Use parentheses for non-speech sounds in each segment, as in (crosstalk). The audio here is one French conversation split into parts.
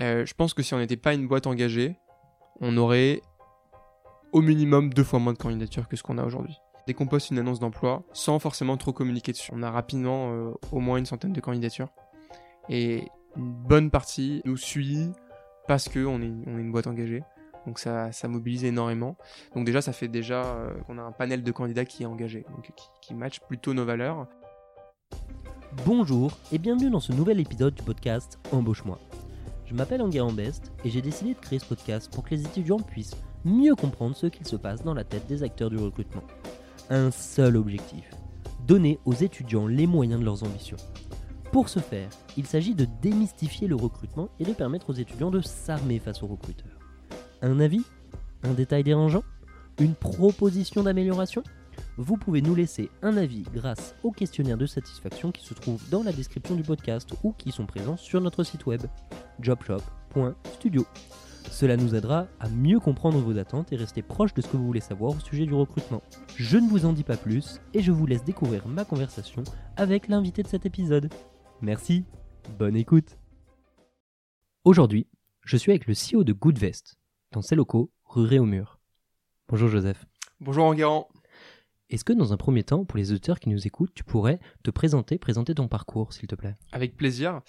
Euh, je pense que si on n'était pas une boîte engagée, on aurait au minimum deux fois moins de candidatures que ce qu'on a aujourd'hui. Dès qu'on poste une annonce d'emploi, sans forcément trop communiquer dessus, on a rapidement euh, au moins une centaine de candidatures. Et une bonne partie nous suit parce qu'on est, une boîte engagée. Donc ça, mobilise énormément. Donc déjà, ça fait déjà euh, qu'on a un panel de candidats qui est engagé, qui, qui match plutôt nos valeurs. Bonjour et bienvenue dans ce nouvel épisode du podcast Embauche-moi. Je m'appelle Enguerrand Best et j'ai décidé de créer ce podcast pour que les étudiants puissent mieux comprendre ce qu'il se passe dans la tête des acteurs du recrutement. Un seul objectif, donner aux étudiants les moyens de leurs ambitions. Pour ce faire, il s'agit de démystifier le recrutement et de permettre aux étudiants de s'armer face aux recruteurs. Un avis? Un détail dérangeant? Une proposition d'amélioration? Vous pouvez nous laisser un avis grâce au questionnaire de satisfaction qui se trouve dans la description du podcast ou qui sont présents sur notre site web jobshop.studio. Cela nous aidera à mieux comprendre vos attentes et rester proche de ce que vous voulez savoir au sujet du recrutement. Je ne vous en dis pas plus et je vous laisse découvrir ma conversation avec l'invité de cet épisode. Merci, bonne écoute. Aujourd'hui, je suis avec le CEO de Goodvest, dans ses locaux, rue Réaumur. Bonjour Joseph. Bonjour Enguerrand. Est-ce que dans un premier temps, pour les auditeurs qui nous écoutent, tu pourrais te présenter, présenter ton parcours, s'il te plaît? Avec plaisir.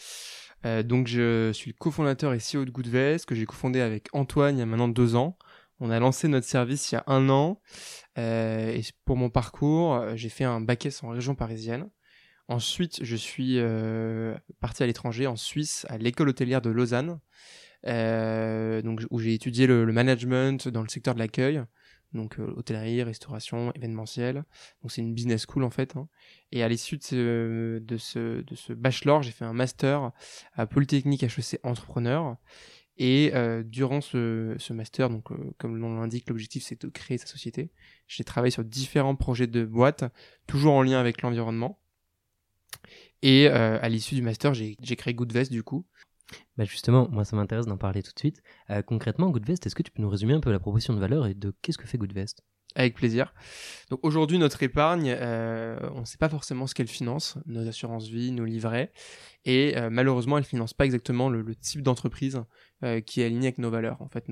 Euh, donc je suis le cofondateur et CEO de Goodvest, que j'ai cofondé avec Antoine il y a maintenant deux ans. On a lancé notre service il y a un an. Euh, et pour mon parcours, euh, j'ai fait un bac S en région parisienne. Ensuite, je suis parti à l'étranger, en Suisse, à l'école hôtelière de Lausanne, donc, où j'ai étudié le, management dans le secteur de l'accueil, donc euh, hôtellerie, restauration, événementiel. Donc c'est une business school en fait. Hein. Et à l'issue de ce, de, ce, bachelor, j'ai fait un master à Polytechnique HEC Entrepreneur. Et euh, durant ce, ce, master, donc euh, comme le nom l'indique, l'objectif c'est de créer sa société. J'ai travaillé sur différents projets de boîte, toujours en lien avec l'environnement. Et euh, à l'issue du master, j'ai créé Goodvest du coup. Bah justement, moi ça m'intéresse d'en parler tout de suite. Euh, concrètement, Goodvest, est-ce que tu peux nous résumer un peu la proposition de valeur et de qu'est-ce que fait Goodvest? Avec plaisir. Donc aujourd'hui, notre épargne, euh, on ne sait pas forcément ce qu'elle finance, nos assurances vie, nos livrets, et euh, malheureusement, elle finance pas exactement le type d'entreprise euh, qui est aligné avec nos valeurs. En fait,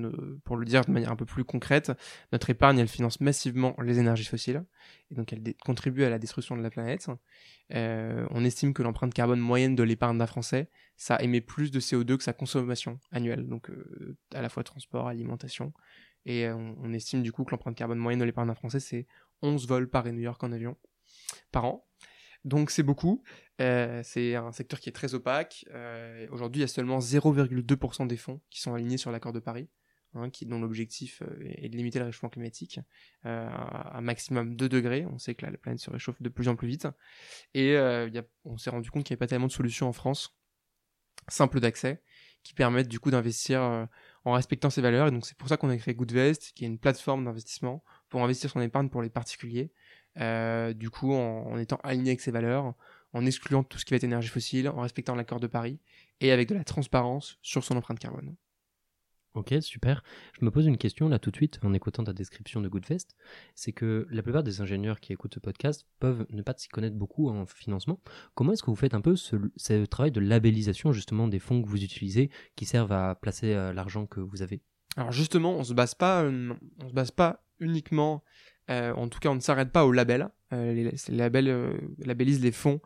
pour le dire de manière un peu plus concrète, notre épargne, elle finance massivement les énergies fossiles, et donc elle contribue à la destruction de la planète. Euh, on estime que l'empreinte carbone moyenne de l'épargne d'un Français, ça émet plus de CO2 que sa consommation annuelle, donc euh, à la fois transport, alimentation. Et on, estime du coup que l'empreinte carbone moyenne de l'épargne d'un Français, c'est 11 vols Paris-New York en avion par an. Donc c'est beaucoup. Euh, c'est un secteur qui est très opaque. Euh, Aujourd'hui, il y a seulement 0,2% des fonds qui sont alignés sur l'accord de Paris, hein, qui, dont l'objectif est de limiter le réchauffement climatique euh, à un maximum 2 degrés. On sait que la, la, planète se réchauffe de plus en plus vite. Et y a, on s'est rendu compte qu'il n'y avait pas tellement de solutions en France simples d'accès qui permettent du coup d'investir en respectant ces valeurs. Et donc c'est pour ça qu'on a créé Goodvest, qui est une plateforme d'investissement pour investir son épargne pour les particuliers. Euh, du coup, en, en, étant aligné avec ces valeurs, en excluant tout ce qui va être énergie fossile, en respectant l'accord de Paris et avec de la transparence sur son empreinte carbone. Ok, super. Je me pose une question là tout de suite en écoutant ta description de Goodfest. C'est que la plupart des ingénieurs qui écoutent ce podcast peuvent ne pas s'y connaître beaucoup en financement. Comment est-ce que vous faites un peu ce, ce, travail de labellisation justement des fonds que vous utilisez qui servent à placer euh, l'argent que vous avez? Alors justement, on se base pas, euh, on se base pas uniquement, euh, en tout cas, on ne s'arrête pas au label. Euh, les, labels euh, labellisent les fonds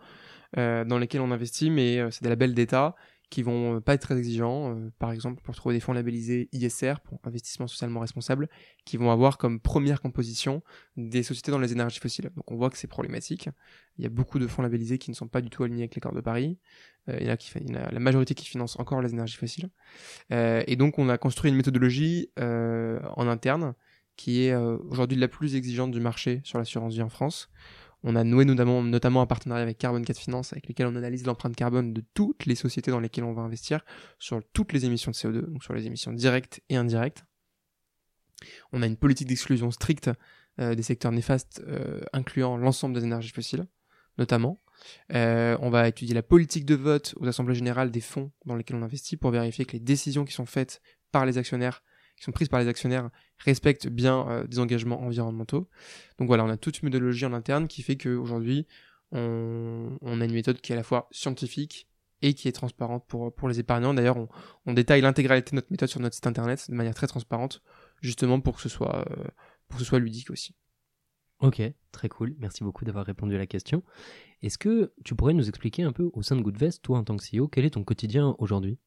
dans lesquels on investit, mais c'est des labels d'État qui vont pas être très exigeants. Euh, par exemple, pour trouver des fonds labellisés ISR, pour investissement socialement responsable, qui vont avoir comme première composition des sociétés dans les énergies fossiles. Donc on voit que c'est problématique. Il y a beaucoup de fonds labellisés qui ne sont pas du tout alignés avec l'accord de Paris. Euh, il, y en a qui, il y en a la majorité qui financent encore les énergies fossiles. Euh, et donc on a construit une méthodologie en interne qui est aujourd'hui la plus exigeante du marché sur l'assurance vie en France. On a noué notamment, un partenariat avec Carbon 4 Finance avec lequel on analyse l'empreinte carbone de toutes les sociétés dans lesquelles on va investir sur toutes les émissions de CO2, donc sur les émissions directes et indirectes. On a une politique d'exclusion stricte euh, des secteurs néfastes, euh, incluant l'ensemble des énergies fossiles, notamment. Euh, on va étudier la politique de vote aux assemblées générales des fonds dans lesquels on investit pour vérifier que les décisions qui sont faites par les actionnaires qui sont prises par les actionnaires respectent bien euh, des engagements environnementaux. Donc voilà, on a toute une méthodologie en interne qui fait qu'aujourd'hui, on, on a une méthode qui est à la fois scientifique et qui est transparente pour, pour les épargnants. D'ailleurs, on, on détaille l'intégralité de notre méthode sur notre site internet de manière très transparente, justement pour que ce soit, euh, pour que ce soit ludique aussi. Ok, très cool. Merci beaucoup d'avoir répondu à la question. Est-ce que tu pourrais nous expliquer un peu au sein de Goodvest, toi en tant que CEO, quel est ton quotidien aujourd'hui?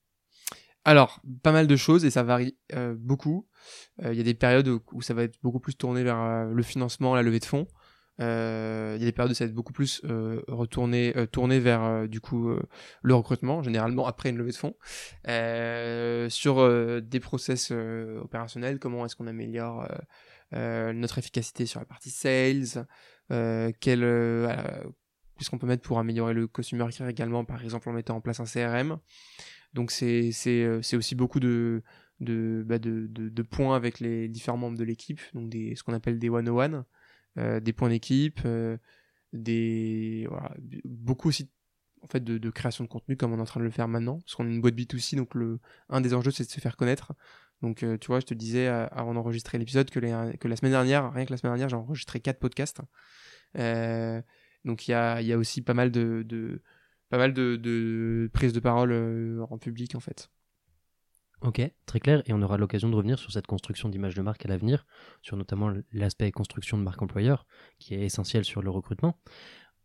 Alors, pas mal de choses et ça varie euh, beaucoup. Euh, il y a des périodes où, ça va être beaucoup plus tourné vers euh, le financement, la levée de fonds. Il y a des périodes où ça va être beaucoup plus retourné, tourné vers du coup le recrutement, généralement après une levée de fonds. sur des process opérationnels, comment est-ce qu'on améliore notre efficacité sur la partie sales, qu'est-ce qu'on peut mettre pour améliorer le customer care également, par exemple en mettant en place un CRM. Donc c'est euh, c'est aussi beaucoup de de, bah de, de, points avec les différents membres de l'équipe, donc des, ce qu'on appelle des one-on-one, euh, des points d'équipe, euh, des voilà, beaucoup aussi en fait de, création de contenu comme on est en train de le faire maintenant, parce qu'on est une boîte B2C, donc le, un des enjeux c'est de se faire connaître. Donc tu vois, je te disais avant d'enregistrer l'épisode que, que la semaine dernière, rien que la semaine dernière, j'ai enregistré quatre podcasts. donc il y a, y a aussi pas mal de, de pas mal de, prises de parole euh, en public en fait. Ok, très clair, et on aura l'occasion de revenir sur cette construction d'image de marque à l'avenir, sur notamment l'aspect construction de marque employeur, qui est essentiel sur le recrutement.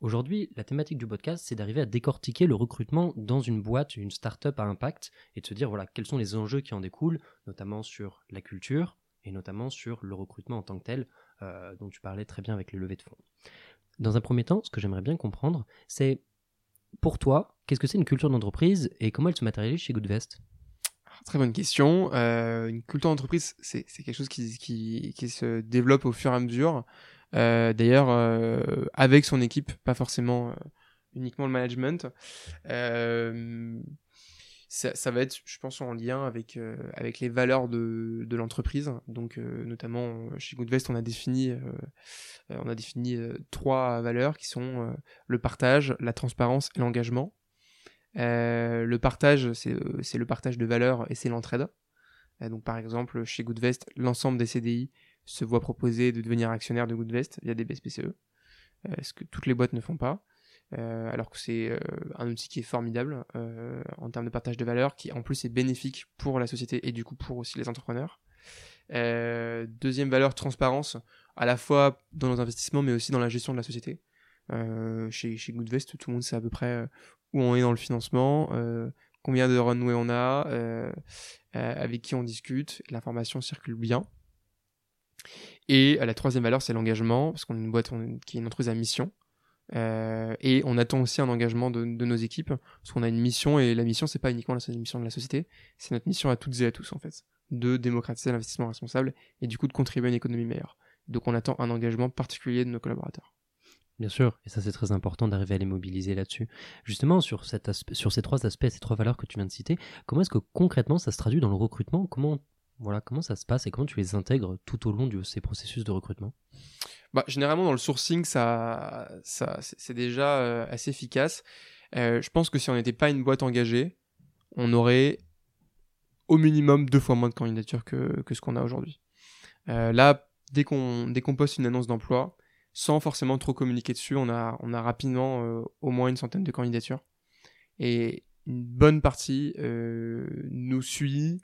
Aujourd'hui, la thématique du podcast, c'est d'arriver à décortiquer le recrutement dans une boîte, une start-up à impact, et de se dire voilà quels sont les enjeux qui en découlent, notamment sur la culture et notamment sur le recrutement en tant que tel, euh, dont tu parlais très bien avec les levées de fonds. Dans un premier temps, ce que j'aimerais bien comprendre, c'est pour toi, qu'est-ce que c'est une culture d'entreprise et comment elle se matérialise chez Goodvest? Très bonne question. Euh, une culture d'entreprise, c'est quelque chose qui, se développe au fur et à mesure. Euh, D'ailleurs, euh, avec son équipe, pas forcément uniquement le management. Euh, ça, va être, je pense, en lien avec, euh, avec les valeurs de, l'entreprise. Donc, euh, notamment chez Goodvest, on a défini, euh, on a défini trois valeurs qui sont le partage, la transparence et l'engagement. le partage, c'est le partage de valeurs et c'est l'entraide. donc, par exemple, chez Goodvest, l'ensemble des CDI se voit proposer de devenir actionnaire de Goodvest via des BSPCE, ce que toutes les boîtes ne font pas. Euh, alors que c'est euh, un outil qui est formidable euh, en termes de partage de valeur, qui en plus est bénéfique pour la société et du coup pour aussi les entrepreneurs. deuxième valeur, transparence, à la fois dans nos investissements mais aussi dans la gestion de la société. chez, Goodvest, tout le monde sait à peu près où on est dans le financement, combien de runway on a, avec qui on discute, l'information circule bien. Et la troisième valeur, c'est l'engagement, parce qu'on est une boîte qui est une entreprise à mission. Euh, et on attend aussi un engagement de, nos équipes, parce qu'on a une mission, et la mission, c'est pas uniquement la mission de la société, c'est notre mission à toutes et à tous, en fait, de démocratiser l'investissement responsable, et du coup de contribuer à une économie meilleure. Donc on attend un engagement particulier de nos collaborateurs. Bien sûr, et ça c'est très important d'arriver à les mobiliser là-dessus. Justement, sur, ces trois aspects, ces trois valeurs que tu viens de citer, comment est-ce que concrètement ça se traduit dans le recrutement? Voilà, comment ça se passe et comment tu les intègres tout au long de ces processus de recrutement? Bah, Généralement, dans le sourcing, ça, c'est déjà euh, assez efficace. Euh, je pense que si on n'était pas une boîte engagée, on aurait au minimum deux fois moins de candidatures que, ce qu'on a aujourd'hui. Euh, là, dès qu'on dès qu'on poste une annonce d'emploi, sans forcément trop communiquer dessus, on a, on a rapidement au moins une centaine de candidatures. Et une bonne partie nous suit,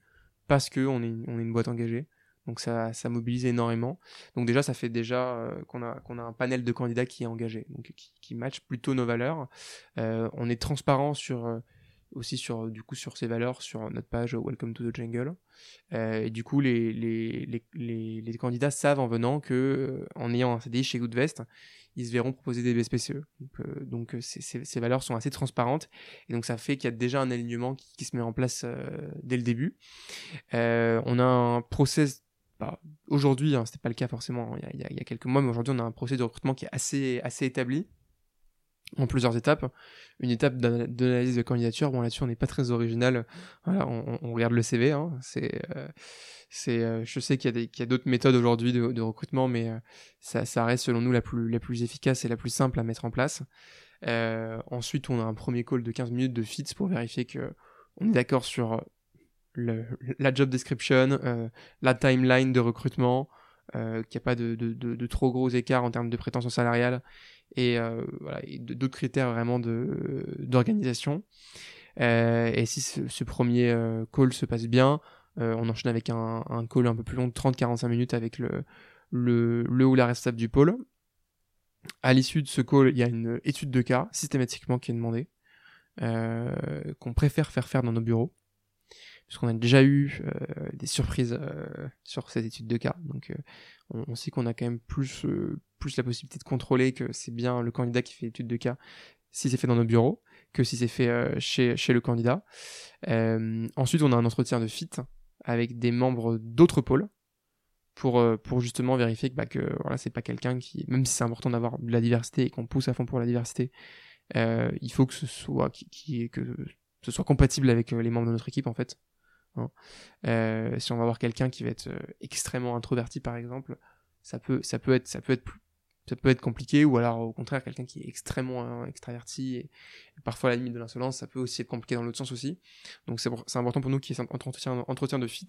parce qu'on est, on est une boîte engagée. Donc ça, mobilise énormément. Donc déjà, ça fait déjà euh, qu'on a, un panel de candidats qui est engagé, donc qui, match plutôt nos valeurs. Euh, on est transparent sur euh, aussi sur du coup sur ces valeurs sur notre page Welcome to the Jungle. et du coup, les candidats savent en venant que en ayant un CDI chez Goodvest, ils se verront proposer des BSPCE. Donc, euh, donc euh, ces, valeurs sont assez transparentes et donc ça fait qu'il y a déjà un alignement qui, se met en place euh, dès le début. on a un process bah, aujourd'hui, hein, c'était pas le cas forcément il y, a, il y a quelques mois, mais aujourd'hui on a un process de recrutement qui est assez établi en plusieurs étapes. Une étape d'analyse de candidature, bon là-dessus on n'est pas très original, on, regarde le CV, hein. c'est, euh, euh, je sais qu'il y a d'autres méthodes aujourd'hui de, recrutement, mais euh, ça, reste selon nous la plus, efficace et la plus simple à mettre en place. ensuite on a un premier call de 15 minutes de fits pour vérifier que on est d'accord sur la job description, la timeline de recrutement, qu'il n'y a pas de, de, trop gros écarts en termes de prétention salariale et, euh, voilà, d'autres critères vraiment d'organisation. et si ce, premier call se passe bien, on enchaîne avec un, un, call un peu plus long de 30-45 minutes avec le, le, le ou la responsable du pôle. À l'issue de ce call, il y a une étude de cas systématiquement qui est demandée, qu'on préfère faire faire dans nos bureaux qu'on a déjà eu euh, des surprises euh, sur cette étude de cas. Donc euh, on, sait qu'on a quand même plus, la possibilité de contrôler que c'est bien le candidat qui fait l'étude de cas si c'est fait dans nos bureaux que si c'est fait chez, le candidat. ensuite, on a un entretien de fit avec des membres d'autres pôles pour, justement vérifier que, bah, que voilà, c'est pas quelqu'un qui, même si c'est important d'avoir de la diversité et qu'on pousse à fond pour la diversité, il faut que ce soit, que ce soit compatible avec les membres de notre équipe en fait. Hein. Euh, si on va voir quelqu'un qui va être euh, extrêmement introverti par exemple, ça peut, ça peut être, ça peut être ça peut être compliqué ou alors au contraire quelqu'un qui est extrêmement hein, extraverti et, parfois à la limite de l'insolence ça peut aussi être compliqué dans l'autre sens aussi. Donc c'est important pour nous qu'il y ait un entretien, entretien de fit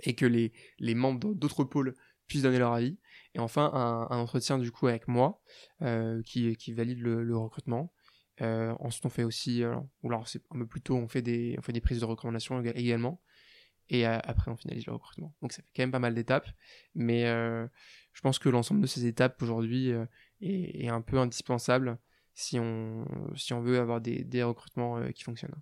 et que les, les membres d'autres pôles puissent donner leur avis. Et enfin un, entretien du coup avec moi euh, qui valide le recrutement euh, ensuite, on fait aussi, euh, ou alors c'est un on fait des, on fait des prises de recommandations également. Et euh, après, on finalise le recrutement. Donc, ça fait quand même pas mal d'étapes. Mais je pense que l'ensemble de ces étapes aujourd'hui est, un peu indispensable si on, veut avoir des recrutements qui fonctionnent.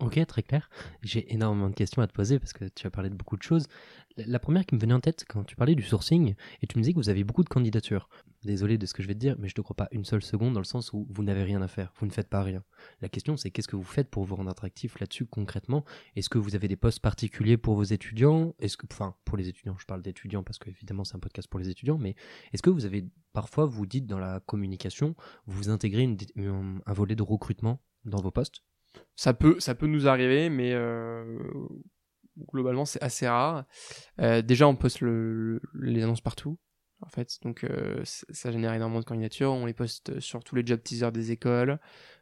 Ok, très clair. J'ai énormément de questions à te poser parce que tu as parlé de beaucoup de choses. La première qui me venait en tête quand tu parlais du sourcing, et tu me disais que vous avez beaucoup de candidatures. Désolé de ce que je vais te dire, mais je ne te crois pas une seule seconde dans le sens où vous n'avez rien à faire, vous ne faites pas rien. La question c'est qu'est-ce que vous faites pour vous rendre attractif là-dessus concrètement? Est-ce que vous avez des postes particuliers pour vos étudiants? Est-ce que, enfin, pour les étudiants, je parle d'étudiants parce que évidemment c'est un podcast pour les étudiants, mais est-ce que vous avez parfois, vous dites dans la communication, vous intégrez un volet de recrutement dans vos postes? Ça peut, ça peut nous arriver, mais euh, globalement c'est assez rare. Euh, déjà on poste les annonces partout, en fait, donc euh, ça génère énormément de candidatures. On les poste sur tous les job teasers des écoles.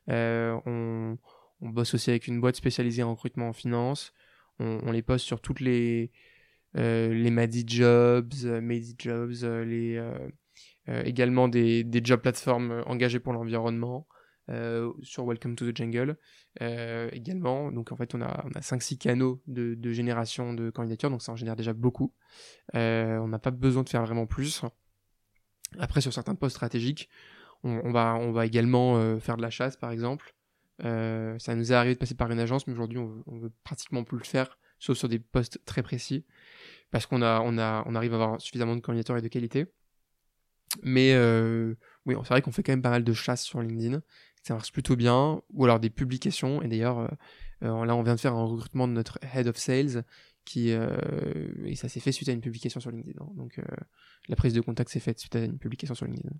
On, bosse aussi avec une boîte spécialisée en recrutement en finance. On, les poste sur toutes les les Madi Jobs, Mady Jobs, les également des, des job plateformes engagées pour l'environnement. Euh, sur Welcome to the Jungle euh, également. Donc en fait, on a, on a 5-6 canaux de, de, génération de candidatures, donc ça en génère déjà beaucoup. Euh, on n'a pas besoin de faire vraiment plus. Après, sur certains postes stratégiques, on, va, on va également faire de la chasse, par exemple. ça nous est arrivé de passer par une agence, mais aujourd'hui, on, on veut pratiquement plus le faire, sauf sur des postes très précis, parce qu'on a, on a, on arrive à avoir suffisamment de candidatures et de qualité. Mais oui, c'est vrai qu'on fait quand même pas mal de chasse sur LinkedIn ça marche plutôt bien, ou alors des publications. Et d'ailleurs, euh, euh, là, on vient de faire un recrutement de notre head of sales, qui euh, et ça s'est fait suite à une publication sur LinkedIn. Hein. Donc, la prise de contact s'est faite suite à une publication sur LinkedIn.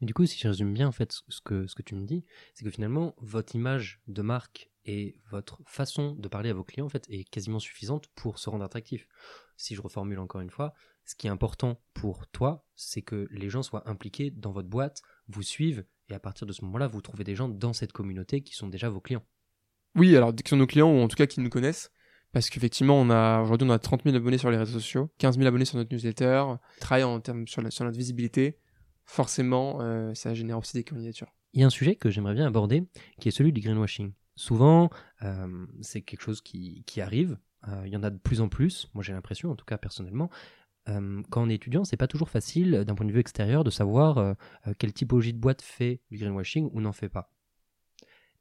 Mais du coup, si je résume bien en fait ce que, ce que tu me dis, c'est que finalement, votre image de marque et votre façon de parler à vos clients en fait est quasiment suffisante pour se rendre attractif. Si je reformule encore une fois, ce qui est important pour toi, c'est que les gens soient impliqués dans votre boîte, vous suivent et à partir de ce moment-là, vous trouvez des gens dans cette communauté qui sont déjà vos clients. Oui, alors qui sont nos clients ou en tout cas qui nous connaissent. Parce qu'effectivement, on a aujourd'hui on a 30 000 abonnés sur les réseaux sociaux, 15 000 abonnés sur notre newsletter, travaille en termes sur, sur notre visibilité. Forcément, euh, ça génère aussi des candidatures. Il y a un sujet que j'aimerais bien aborder, qui est celui du greenwashing. Souvent, euh, c'est quelque chose qui, qui arrive. Euh, il y en a de plus en plus. Moi, j'ai l'impression, en tout cas personnellement, euh, quand on est étudiant, c'est pas toujours facile euh, d'un point de vue extérieur de savoir euh, quelle typologie de boîte fait du greenwashing ou n'en fait pas.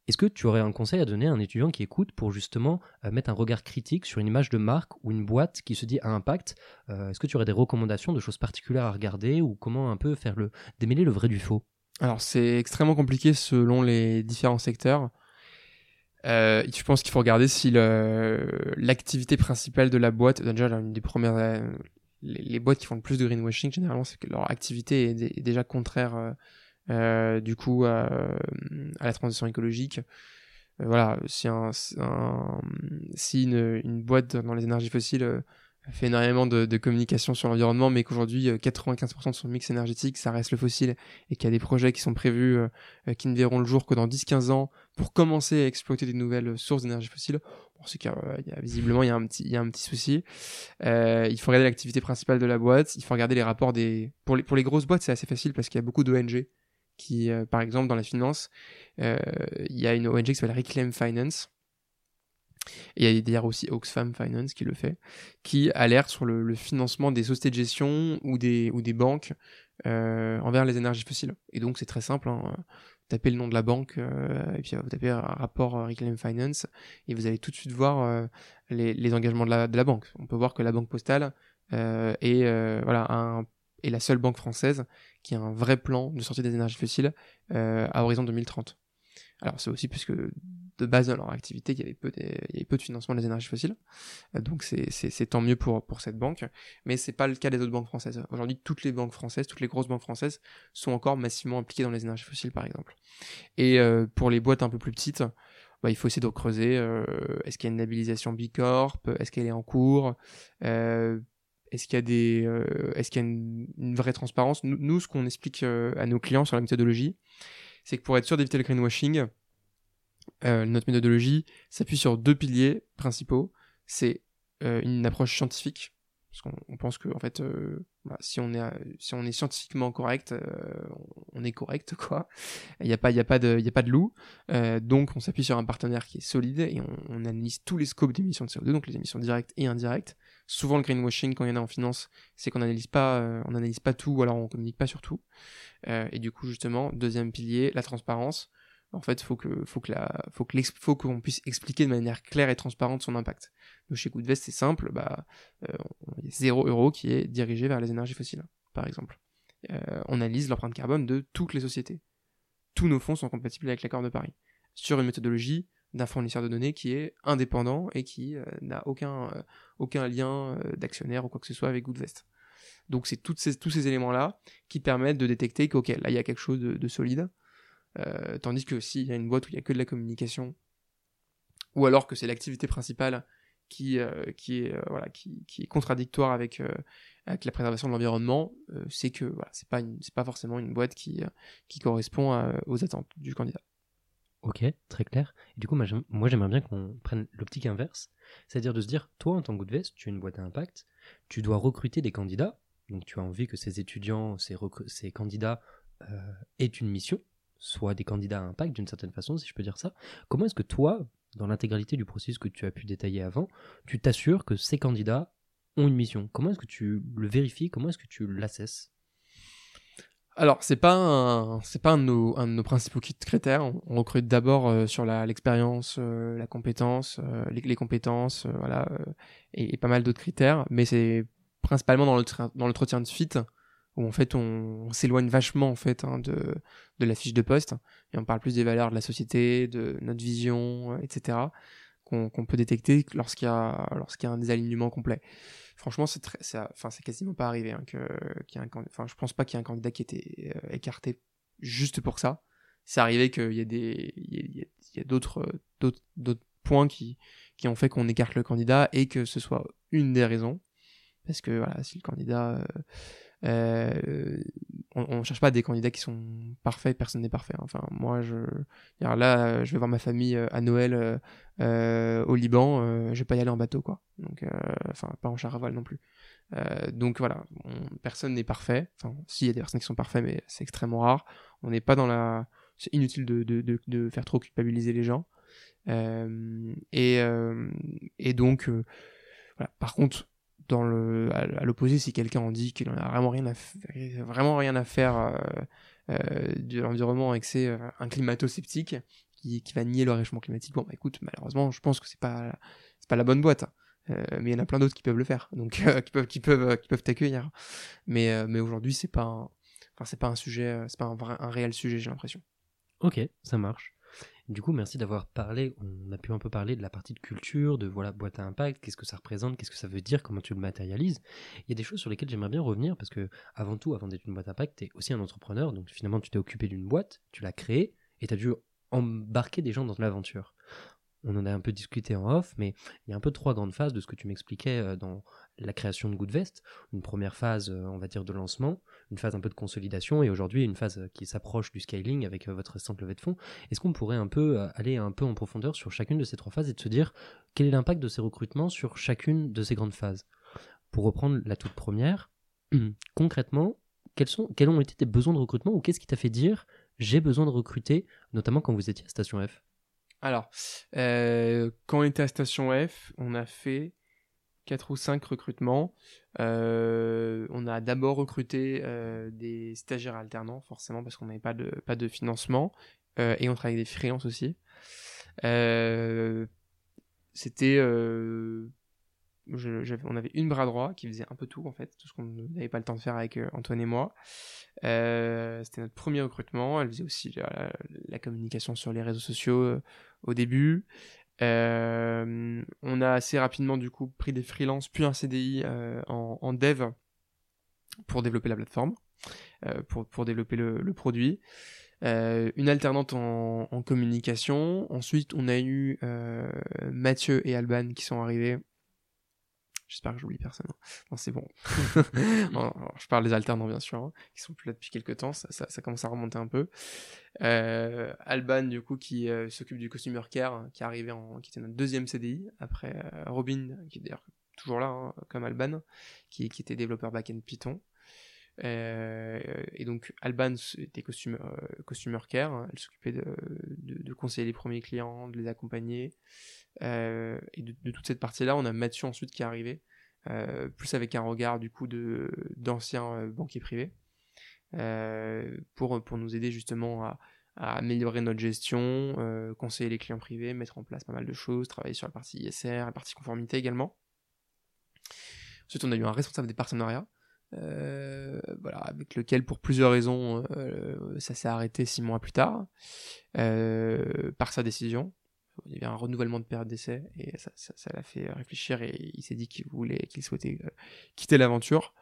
Est-ce que tu aurais un conseil à donner à un étudiant qui écoute pour justement mettre un regard critique sur une image de marque ou une boîte qui se dit à impact? Est-ce que tu aurais des recommandations de choses particulières à regarder ou comment un peu faire le démêler le vrai du faux? Alors c'est extrêmement compliqué selon les différents secteurs. je pense qu'il faut regarder si l'activité principale de la boîte, déjà l'une des premières les, boîtes qui font le plus de greenwashing, généralement, c'est que leur activité est, déjà contraire euh, euh, du coup à, la transition écologique. Euh, voilà, si, un, si une, boîte dans les énergies fossiles fait énormément de communication sur l'environnement, mais qu'aujourd'hui 95% de son mix énergétique, ça reste le fossile, et qu'il y a des projets qui sont prévus, qui ne verront le jour que dans 10-15 ans, pour commencer à exploiter des nouvelles sources d'énergie fossile, c'est qu'il y, a visiblement il y a un petit, souci. Euh, il faut regarder l'activité principale de la boîte. Il faut regarder les rapports des. Pour les, grosses boîtes, c'est assez facile parce qu'il y a beaucoup d'ONG qui, par exemple, dans la finance, il y a une ONG qui s'appelle Reclaim Finance. Et il y a d'ailleurs aussi Oxfam Finance qui le fait, qui alerte sur le, financement des sociétés de gestion ou des, ou des banques envers les énergies fossiles. Et donc c'est très simple, hein, tapez le nom de la banque euh, et puis vous tapez un rapport euh, Reclaim Finance et vous allez tout de suite voir euh, les, engagements de la, banque. On peut voir que la banque postale est, voilà, est la seule banque française qui a un vrai plan de sortie des énergies fossiles à horizon 2030. Alors c'est aussi puisque de base dans leur activité, il y avait peu de, il y avait peu de financement des énergies fossiles. Euh, donc c'est tant mieux pour, pour cette banque. Mais c'est pas le cas des autres banques françaises. Aujourd'hui, toutes les banques françaises, toutes les grosses banques françaises sont encore massivement impliquées dans les énergies fossiles, par exemple. Et euh, pour les boîtes un peu plus petites, bah, il faut essayer de creuser. Euh, est-ce qu'il y a une labellisation Bicorp? Est-ce qu'elle est en cours? Est-ce qu'il y a des, est-ce qu'il y a une, vraie transparence? Nous, nous, ce qu'on explique à nos clients sur la méthodologie, c'est que pour être sûr d'éviter le greenwashing, euh, notre méthodologie s'appuie sur deux piliers principaux. C'est euh, une approche scientifique, parce qu'on pense que en fait, euh, bah, si on est si on est scientifiquement correct, on est correct (laughs) quoi. Il n'y a pas a pas de a pas de loup. donc on s'appuie sur un partenaire qui est solide et on, analyse tous les scopes d'émissions de CO2, donc les émissions directes et indirectes. Souvent le greenwashing quand il y en a en finance, c'est qu'on n'analyse pas on analyse pas tout ou alors on communique pas sur tout. et du coup justement deuxième pilier la transparence en fait, faut que, faut que la, qu'on puisse expliquer de manière claire et transparente son impact. Donc chez Goodvest, c'est simple, bah, euh, il y a 0 euro qui est dirigé vers les énergies fossiles, par exemple. Euh, on analyse l'empreinte carbone de toutes les sociétés. Tous nos fonds sont compatibles avec l'accord de Paris. Sur une méthodologie d'un fournisseur de données qui est indépendant et qui euh, n'a aucun, euh, aucun lien d'actionnaire ou quoi que ce soit avec Goodvest. Donc c'est tous ces éléments-là qui permettent de détecter qu'ok, là il y a quelque chose de solide, euh, tandis que s'il y a une boîte où il n'y a que de la communication, ou alors que c'est l'activité principale qui, euh, qui, est, euh, voilà, qui, qui, est contradictoire avec, avec la préservation de l'environnement, c'est que voilà, c'est pas, pas forcément une boîte qui, qui correspond aux attentes du candidat. Ok, très clair. Et du coup, moi j'aimerais bien qu'on prenne l'optique inverse, c'est-à-dire de se dire, toi en tant que veste, tu es une boîte à impact, tu dois recruter des candidats, donc tu as envie que ces étudiants, ces, candidats aient une mission, soit des candidats à impact d'une certaine façon, si je peux dire ça. Comment est-ce que toi, dans l'intégralité du processus que tu as pu détailler avant, tu t'assures que ces candidats ont une mission? Comment est-ce que tu le vérifies? Comment est-ce que tu l'assesses? Alors, c'est pas c'est pas un de, nos, principaux critères. On, recrute d'abord euh, sur l'expérience, euh, la compétence, euh, les, compétences, voilà, et, et, pas mal d'autres critères. Mais c'est principalement dans l'entretien de fit où en fait on, s'éloigne vachement en fait hein, de, de la fiche de poste et on parle plus des valeurs de la société, de notre vision, euh, etc. qu'on peut détecter lorsqu'il y a lorsqu'il y a un désalignement complet. Franchement, c'est très, enfin c'est quasiment pas arrivé hein, que enfin je pense pas qu'il y ait un candidat qui était euh, écarté juste pour ça. C'est arrivé qu'il y a des il y a, d'autres d'autres points qui qui ont fait qu'on écarte le candidat et que ce soit une des raisons parce que voilà si le candidat euh, euh, on, ne cherche pas des candidats qui sont parfaits, personne n'est parfait. Hein. Enfin, moi, je, là, je vais voir ma famille euh, à Noël euh, au Liban, je vais pas y aller en bateau, quoi. Donc, enfin, pas en char à voile non plus. donc voilà, personne n'est parfait. Enfin, si, y a des personnes qui sont parfaites, mais c'est extrêmement rare. On n'est pas dans la. C'est inutile de, de, de, de, faire trop culpabiliser les gens. et, et donc, voilà. Par contre, à, l'opposé, si quelqu'un en dit qu'il en a vraiment rien à, faire, euh, euh, de l'environnement et que c'est euh, un climato-sceptique qui, qui, va nier le réchauffement climatique, bon, bah écoute, malheureusement, je pense que c'est pas, c'est pas la bonne boîte. mais il y en a plein d'autres qui peuvent le faire, donc qui peuvent, qui peuvent, qui peuvent t'accueillir. Mais, mais aujourd'hui, c'est pas, enfin, c'est pas un sujet, c'est pas un, vrai, un réel sujet, j'ai l'impression. Ok, ça marche. Du coup, merci d'avoir parlé. On a pu un peu parler de la partie de culture, de voilà, boîte à impact, qu'est-ce que ça représente, qu'est-ce que ça veut dire, comment tu le matérialises. Il y a des choses sur lesquelles j'aimerais bien revenir parce que, avant tout, avant d'être une boîte à impact, tu es aussi un entrepreneur. Donc, finalement, tu t'es occupé d'une boîte, tu l'as créée et tu as dû embarquer des gens dans l'aventure on en a un peu discuté en off, mais il y a un peu trois grandes phases de ce que tu m'expliquais euh, dans la création de Goodvest. Une première phase, euh, on va dire, de lancement, une phase un peu de consolidation, et aujourd'hui une phase qui s'approche du scaling avec euh, votre récente levée de fonds. Est-ce qu'on pourrait un peu aller un peu en profondeur sur chacune de ces trois phases et de se dire quel est l'impact de ces recrutements sur chacune de ces grandes phases? Pour reprendre la toute première, (clears throat) concrètement, quels, quels ont été tes besoins de recrutement ou qu'est-ce qui t'a fait dire j'ai besoin de recruter, notamment quand vous étiez à Station F? Alors, euh, quand on était à Station F, on a fait 4 ou 5 recrutements. Euh, on a d'abord recruté euh, des stagiaires alternants, forcément, parce qu'on n'avait pas de, pas de financement. Et on travaillait avec des freelances aussi. C'était on avait une bras droit qui faisait un peu tout en fait, tout ce qu'on n'avait pas le temps de faire avec euh, Antoine et moi. Euh, c'était notre premier recrutement. Elle faisait aussi la, communication sur les réseaux sociaux euh, au début. on a assez rapidement du coup pris des freelances puis un CDI en, dev pour développer la plateforme, pour, développer le, produit. une alternante en, communication. Ensuite, on a eu Mathieu et Alban qui sont arrivés J'espère que j'oublie personne. Hein. Non, c'est bon. (laughs) (laughs) je parle des alternants, bien sûr, hein, qui sont plus là depuis quelques temps. Ça, ça, commence à remonter un peu. Euh, Alban, du coup, qui euh, s'occupe du Customer Care, hein, qui est arrivé en, qui était notre deuxième CDI, après euh, Robin, qui est d'ailleurs toujours là, comme Alban, qui, qui était développeur back-end Python. Et donc Alban était costume, Customer Care, elle s'occupait de, conseiller les premiers clients, de les accompagner. Euh, et de, toute cette partie-là, on a Mathieu ensuite qui est arrivé, euh, plus avec un regard du coup euh, banquiers privés, pour, pour nous aider justement à, améliorer notre gestion, conseiller les clients privés, mettre en place pas mal de choses, travailler sur la partie ISR, la partie conformité également. Ensuite, on a eu un responsable des partenariats, voilà, avec lequel, pour plusieurs raisons, ça s'est arrêté six mois plus tard, par sa décision il y avait un renouvellement de période d'essai et ça, l'a fait réfléchir et il s'est dit qu'il voulait, qu'il souhaitait euh, quitter l'aventure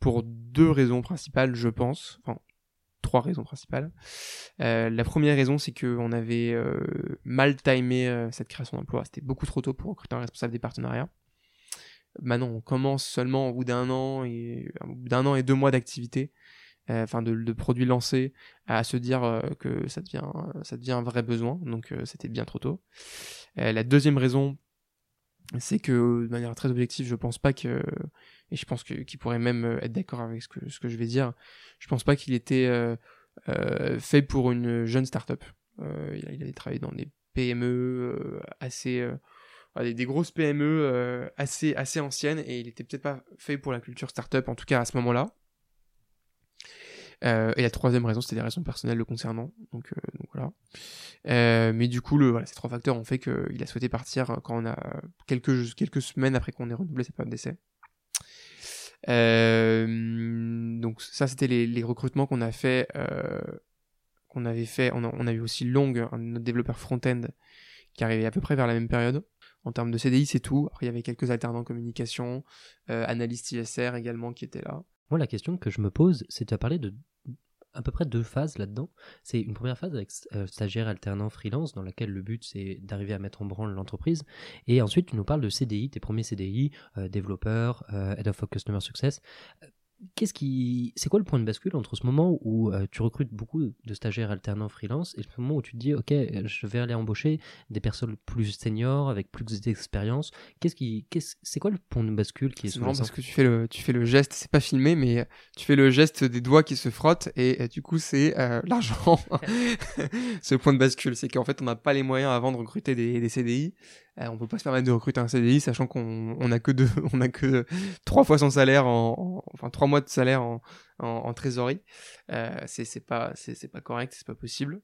pour deux raisons principales, je pense. Enfin, trois raisons principales. Euh, la première raison, c'est qu'on avait euh, mal timé cette création d'emploi. C'était beaucoup trop tôt pour recruter un responsable des partenariats. Maintenant, on commence seulement au bout d'un an et d'un an et deux mois d'activité euh, enfin de, produits lancés, à se dire euh, que ça devient, ça devient un vrai besoin. Donc euh, c'était bien trop tôt. la deuxième raison, c'est que de manière très objective, je pense pas que, et je pense qu'il pourrait même être d'accord avec ce que, ce que je vais dire, je pense pas qu'il était fait pour une jeune startup. il, il avait travaillé dans des PME assez des, grosses PME assez assez anciennes et il était peut-être pas fait pour la culture startup en tout cas à ce moment-là euh, et la troisième raison, c'était des raisons personnelles le concernant. Donc, euh, voilà. Euh, mais du coup, le, ces trois facteurs ont fait qu'il a souhaité partir quand on a quelques, quelques semaines après qu'on ait renouvelé sa période d'essai. donc ça, c'était les, recrutements qu'on a fait, qu'on avait fait. On a, on a eu aussi Long, un notre développeur front-end, qui arrivait à peu près vers la même période. En termes de CDI, c'est tout. Il y avait quelques alternants communication, analystes ISR également qui étaient là. Moi, la question que je me pose, c'est tu as parlé de à peu près deux phases là-dedans. C'est une première phase avec euh, stagiaire alternant freelance, dans laquelle le but c'est d'arriver à mettre en branle l'entreprise. Et ensuite, tu nous parles de CDI, tes premiers CDI, euh, développeur, euh, Head of Customer Success qu'est-ce qui, c'est quoi le point de bascule entre ce moment où euh, tu recrutes beaucoup de stagiaires alternants freelance et ce moment où tu te dis ok je vais aller embaucher des personnes plus seniors avec plus d'expérience Qu'est-ce qui, qu'est-ce, c'est quoi le point de bascule qui est souvent parce que tu fais le, tu fais le geste, c'est pas filmé mais tu fais le geste des doigts qui se frottent et, du coup c'est euh, (laughs) l'argent. (laughs) ce point de bascule, c'est qu'en fait on n'a pas les moyens avant de recruter des, des CDI euh, on peut pas se permettre de recruter un CDI sachant qu'on on a que deux, (laughs) on a que trois fois son salaire en, enfin trois mois de salaire en, en, trésorerie. Euh, c'est pas c'est pas correct, c'est pas possible.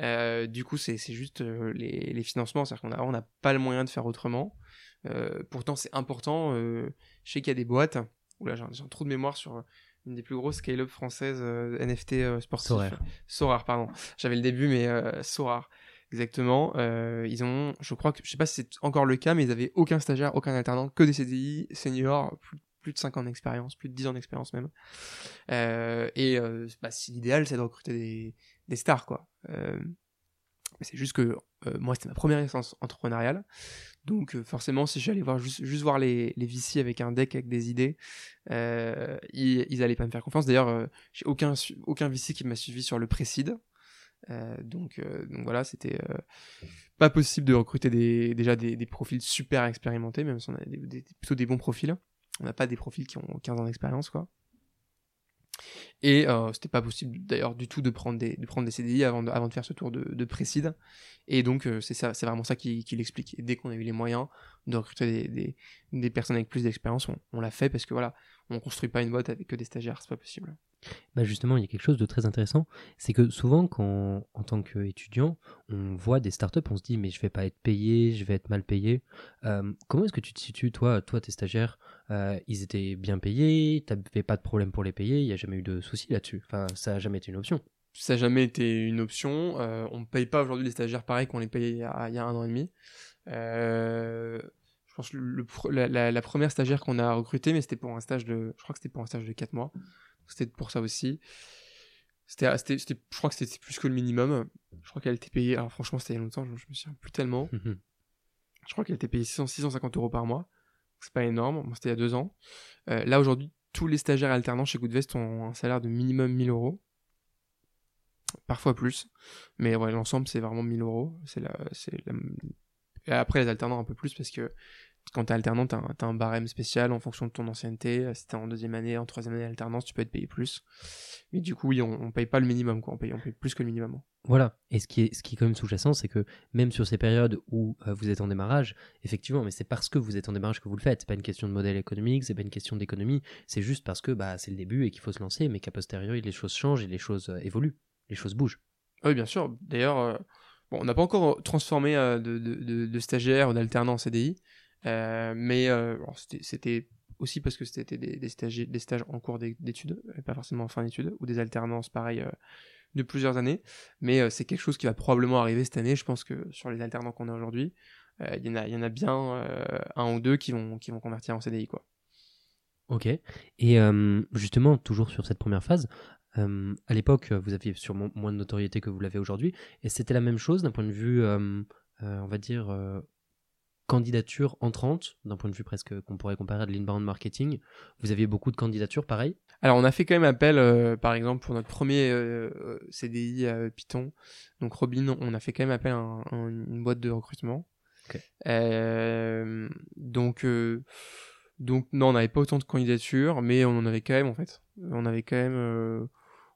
Euh, du coup, c'est juste euh, les, les, financements, c'est-à-dire qu'on on n'a pas le moyen de faire autrement. Euh, pourtant, c'est important. Je sais qu'il y a des boîtes. Oula, j'ai un trou de mémoire sur une des plus grosses scale-up françaises NFT sportifs. Sorar. Sorar, pardon. J'avais le début, mais Sorar. Exactement. Euh, ils ont, je crois que, je sais pas si c'est encore le cas, mais ils avaient aucun stagiaire, aucun alternant, que des CDI, seniors, plus, de 5 ans d'expérience, plus de 10 ans d'expérience même. Euh, et euh, bah, l'idéal, c'est de recruter des, des stars, quoi. Euh, c'est juste que euh, moi, c'était ma première expérience entrepreneuriale. Donc euh, forcément, si j'allais voir juste, juste voir les, les VC avec un deck avec des idées, euh, ils, ils allaient pas me faire confiance. D'ailleurs, j'ai aucun aucun VC qui m'a suivi sur le précide. Euh, donc, euh, donc voilà, c'était euh, pas possible de recruter déjà des, profils super expérimentés, même si on a plutôt des bons profils. On n'a pas des profils qui ont 15 ans d'expérience, quoi. Et c'était pas possible d'ailleurs du tout de prendre des, CDI avant de, faire ce tour de, de précide. Et donc c'est vraiment ça qui, l'explique. Dès qu'on a eu les moyens de recruter des personnes avec plus d'expérience, on, on l'a fait parce que voilà, on construit pas une boîte avec que des stagiaires, c'est pas possible. Bah justement, il y a quelque chose de très intéressant, c'est que souvent, quand, en tant qu'étudiant, on voit des startups, on se dit mais je vais pas être payé, je vais être mal payé. Euh, comment est-ce que tu te situes, toi, toi, tes stagiaires, euh, ils étaient bien payés, t'avais pas de problème pour les payer, il y a jamais eu de soucis là-dessus? Enfin, ça a jamais été une option. Ça n'a jamais été une option. Euh, on ne paye pas aujourd'hui les stagiaires pareil qu'on les payait il y, a, un an et demi. Je pense que la, la, première stagiaire qu'on a recrutée, mais c'était pour un stage de, je crois que c'était pour un stage de 4 mois. C'était pour ça aussi. C'était, c'était, je crois que c'était plus que le minimum. Je crois qu'elle était payée, alors franchement, c'était il y a longtemps, je, je me souviens plus tellement. (laughs) je crois qu'elle était payée 600, 650 euros par mois. C'est pas énorme. Bon, c'était il y a deux ans. Euh, là, aujourd'hui, tous les stagiaires alternants chez Goodvest ont un salaire de minimum 1000 euros. Parfois plus. Mais ouais, l'ensemble, c'est vraiment 1000 euros. C'est la, c'est la... Après, les alternants un peu plus parce que quand t'es alternant, t'as un, as un barème spécial en fonction de ton ancienneté. Si t'es en deuxième année, en troisième année d'alternance, tu peux être payé plus. Mais du coup, oui, on, on paye pas le minimum, quoi. On paye, on paye plus que le minimum. Voilà. Et ce qui est, ce qui est quand même sous-jacent, c'est que même sur ces périodes où euh, vous êtes en démarrage, effectivement, mais c'est parce que vous êtes en démarrage que vous le faites. C'est pas une question de modèle économique, c'est pas une question d'économie. C'est juste parce que bah, c'est le début et qu'il faut se lancer, mais qu'à posteriori, les choses changent et les choses euh, évoluent. Les choses bougent. Oui, bien sûr. D'ailleurs, euh, bon, on n'a pas encore transformé euh, de, de, de, de stagiaire ou d'alternant en CDI. Euh, mais euh, c'était aussi parce que c'était des, stages, des stages en cours d'études, pas forcément en fin d'études, ou des alternances pareil euh, de plusieurs années. Mais c'est quelque chose qui va probablement arriver cette année. Je pense que sur les alternants qu'on a aujourd'hui, euh, il y, en a, bien un ou deux qui vont, qui vont convertir en CDI. Quoi. Ok. Et justement, toujours sur cette première phase, à l'époque, vous aviez sûrement moins de notoriété que vous l'avez aujourd'hui, et c'était la même chose d'un point de vue, on va dire, candidature entrante, d'un point de vue presque qu'on pourrait comparer à de l'inbound marketing. Vous aviez beaucoup de candidatures, pareil? Alors, on a fait quand même appel, par exemple, pour notre premier CDI Python. Donc, Robin, on a fait quand même appel à un, un, une boîte de recrutement. Okay. donc, donc, non, on n'avait pas autant de candidatures, mais on en avait quand même, en fait. On avait quand même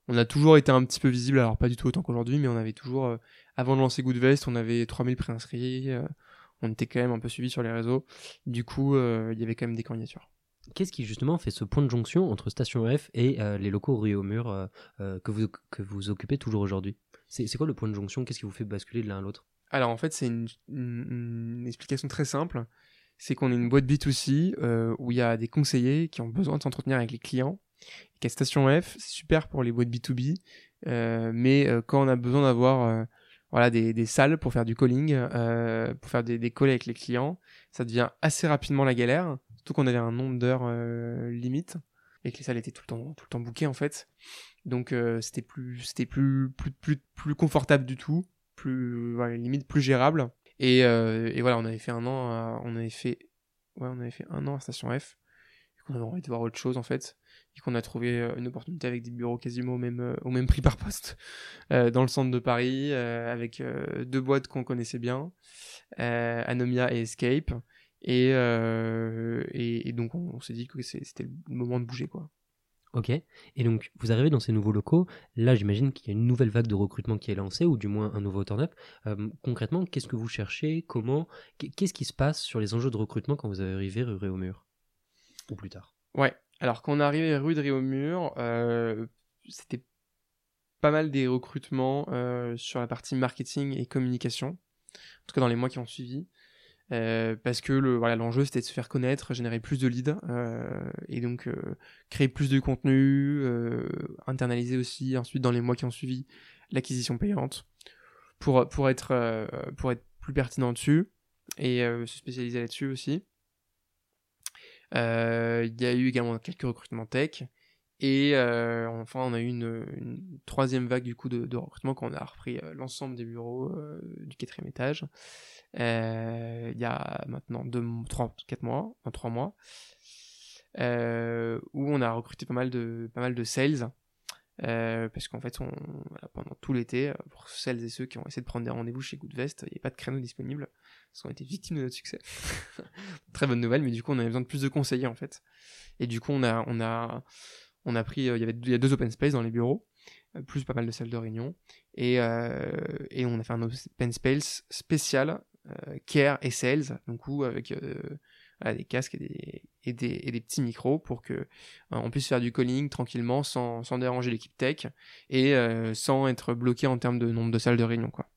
on a toujours été un petit peu visible, alors pas du tout autant qu'aujourd'hui, mais on avait toujours, euh, avant de lancer Goodvest, on avait 3000 préinscrits, euh, on était quand même un peu suivi sur les réseaux. Du coup, euh, il y avait quand même des candidatures. Qu'est-ce qui justement fait ce point de jonction entre Station F et les locaux rue au mur que, vous, que vous occupez toujours aujourd'hui? C'est, quoi le point de jonction? Qu'est-ce qui vous fait basculer de l'un à l'autre? Alors en fait, c'est une, une, une, explication très simple. C'est qu'on est une boîte B2C où il y a des conseillers qui ont besoin de s'entretenir avec les clients qu'à Station F, c'est super pour les boîtes B2B, euh, mais euh, quand on a besoin d'avoir euh, voilà, des, des, salles pour faire du calling, euh, pour faire des, des calls avec les clients, ça devient assez rapidement la galère, surtout qu'on avait un nombre d'heures limite et que les salles étaient tout le temps, tout le temps bookées en fait. Donc c'était plus, c'était plus, plus, plus, plus confortable du tout, plus, limite plus gérable. Et, et voilà, on avait fait un an, à, on avait fait, ouais, on avait fait un an à Station F, qu'on avait envie de voir autre chose en fait et qu'on a trouvé euh, une opportunité avec des bureaux quasiment au même, euh, au même prix par poste (laughs) euh, dans le centre de Paris avec deux boîtes qu'on connaissait bien, Anomia et Escape. Et, et, et donc on, on s'est dit que c'était le moment de bouger quoi. Ok. Et donc, vous arrivez dans ces nouveaux locaux. Là, j'imagine qu'il y a une nouvelle vague de recrutement qui est lancée, ou du moins un nouveau turn-up. Euh, concrètement, qu'est-ce que vous cherchez? Comment? Qu'est-ce qui se passe sur les enjeux de recrutement quand vous arrivez rue au mur Ou plus tard? Ouais. Alors, quand on est arrivé rue de Réaumur, euh, c'était pas mal des recrutements euh, sur la partie marketing et communication, en tout cas dans les mois qui ont suivi. Euh, parce que le voilà l'enjeu c'était de se faire connaître, générer plus de leads et donc créer plus de contenu, internaliser aussi ensuite dans les mois qui ont suivi l'acquisition payante pour pour être pour être plus pertinent dessus et se spécialiser là-dessus aussi. Euh, il y a eu également quelques recrutements tech. Et euh, enfin, on a eu une, troisième vague du coup de, recrutement quand on a repris euh, l'ensemble des bureaux du quatrième étage. Il y a maintenant deux, trois, quatre mois, trois mois, où on a recruté pas mal de, pas mal de sales. Parce qu'en fait, on, pendant tout l'été, pour celles et ceux qui ont essayé de prendre des rendez-vous chez Goodvest, il n'y a pas de créneau disponible parce qu'on était victime de notre succès. (laughs) Très bonne nouvelle, mais du coup, on avait besoin de plus de conseillers en fait. Et du coup, on a, on a, on a pris, il y avait il y a deux open space dans les bureaux, plus pas mal de salles de réunion, et, et on a fait un open space spécial care et sales, donc où avec des casques et des, et des, et des, petits micros pour que on puisse faire du calling tranquillement sans, déranger l'équipe tech et sans être bloqué en termes de nombre de salles de réunion quoi.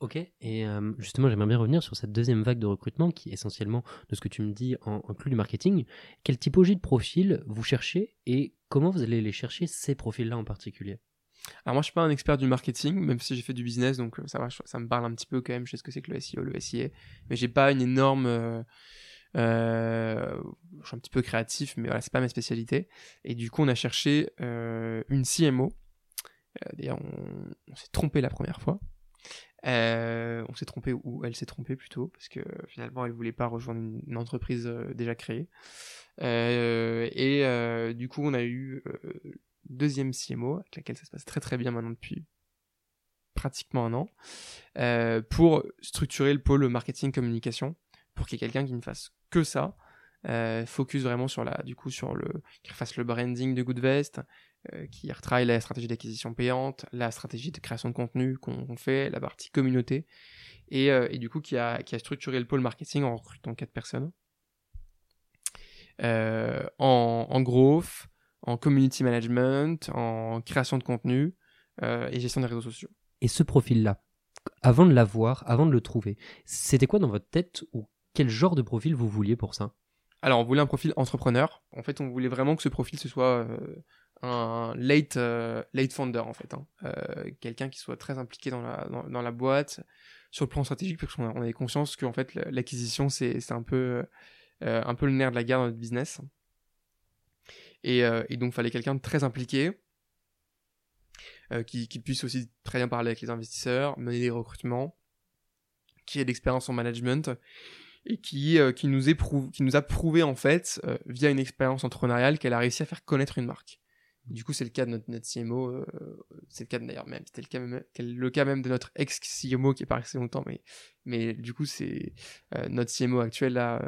Ok, et euh, justement, j'aimerais bien revenir sur cette deuxième vague de recrutement qui, essentiellement, de ce que tu me dis, en, inclut du marketing. Quelle typologie de profil vous cherchez et comment vous allez les chercher, ces profils-là en particulier? Alors moi je suis pas un expert du marketing, même si j'ai fait du business, donc euh, ça me parle un petit peu quand même, je sais ce que c'est que le SEO, le SIA, mais j'ai pas une énorme... Euh, je suis un petit peu créatif, mais voilà, c'est pas ma spécialité. Et du coup on a cherché une CMO, d'ailleurs on, s'est trompé la première fois, euh, on s'est trompé, ou elle s'est trompée plutôt, parce que finalement elle voulait pas rejoindre une, entreprise euh, déjà créée. Euh, et du coup, on a eu deuxième CMO, avec laquelle ça se passe très très bien maintenant depuis pratiquement un an, pour structurer le pôle marketing communication, pour qu'il y ait quelqu'un qui ne fasse que ça, focus vraiment sur la, du coup, sur le, qui fasse le branding de Goodvest, euh, qui retravaille la stratégie d'acquisition payante, la stratégie de création de contenu qu'on fait, la partie communauté, et, euh, et, du coup qui a, qui a structuré le pôle marketing en recrutant quatre personnes. Euh, en, en en community management, en création de contenu et gestion des réseaux sociaux. Et ce profil-là, avant de l'avoir, avant de le trouver, c'était quoi dans votre tête ou quel genre de profil vous vouliez pour ça? Alors, on voulait un profil entrepreneur. En fait, on voulait vraiment que ce profil ce soit un late, euh, late founder en fait, hein. euh, quelqu'un qui soit très impliqué dans la, dans, la boîte, sur le plan stratégique, parce qu'on avait conscience qu'en fait l'acquisition c'est un peu, euh, un peu le nerf de la guerre dans notre business. Et, et donc fallait quelqu'un de très impliqué, qui, qui, puisse aussi très bien parler avec les investisseurs, mener des recrutements, qui ait d'expérience en management et qui, qui, nous éprouve, qui nous a prouvé en fait, via une expérience entrepreneuriale, qu'elle a réussi à faire connaître une marque. Du coup, c'est le cas de notre, notre CMO, euh, c'est le cas d'ailleurs même, c'était le cas même, le cas même de notre ex-CMO qui est pas resté longtemps, mais, mais du coup, c'est euh, notre CMO actuel euh,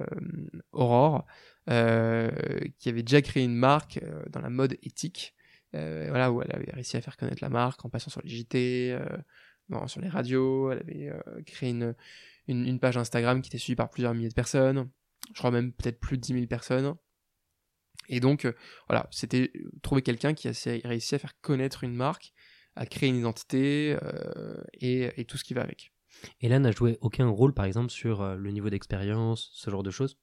Aurore, qui avait déjà créé une marque dans la mode éthique, voilà, où elle avait réussi à faire connaître la marque en passant sur les JT, sur les radios, elle avait créé une, page Instagram qui était suivie par plusieurs milliers de personnes, je crois même peut-être plus de 10 000 personnes. Et donc, euh, voilà, c'était euh, trouver quelqu'un qui a réussi à faire connaître une marque, à créer une identité euh, et, tout ce qui va avec. Et là, n'a joué aucun rôle, par exemple, sur le niveau d'expérience, ce genre de choses?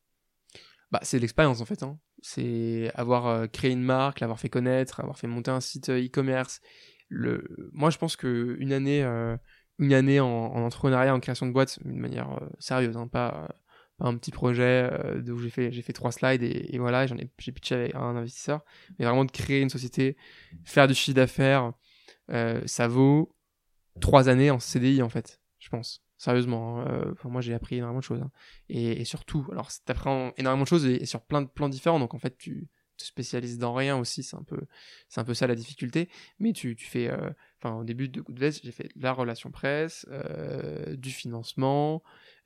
Bah, C'est l'expérience, en fait. Hein. C'est avoir créé une marque, l'avoir fait connaître, avoir fait monter un site e-commerce. Le... Moi, je pense qu'une année, une année en, entrepreneuriat, en création de boîte, d'une manière sérieuse, hein, pas un petit projet euh, où j'ai fait fait trois slides et, voilà j'en ai j'ai pitché avec un investisseur mais vraiment de créer une société faire du chiffre d'affaires euh, ça vaut trois années en CDI en fait je pense sérieusement hein. euh, moi j'ai appris énormément de choses hein. et, surtout alors t'apprends énormément de choses et, sur plein de plans différents donc en fait tu te spécialises dans rien aussi c'est un peu ça la difficulté mais tu, fais enfin au début de Goodvest j'ai fait la relation presse du financement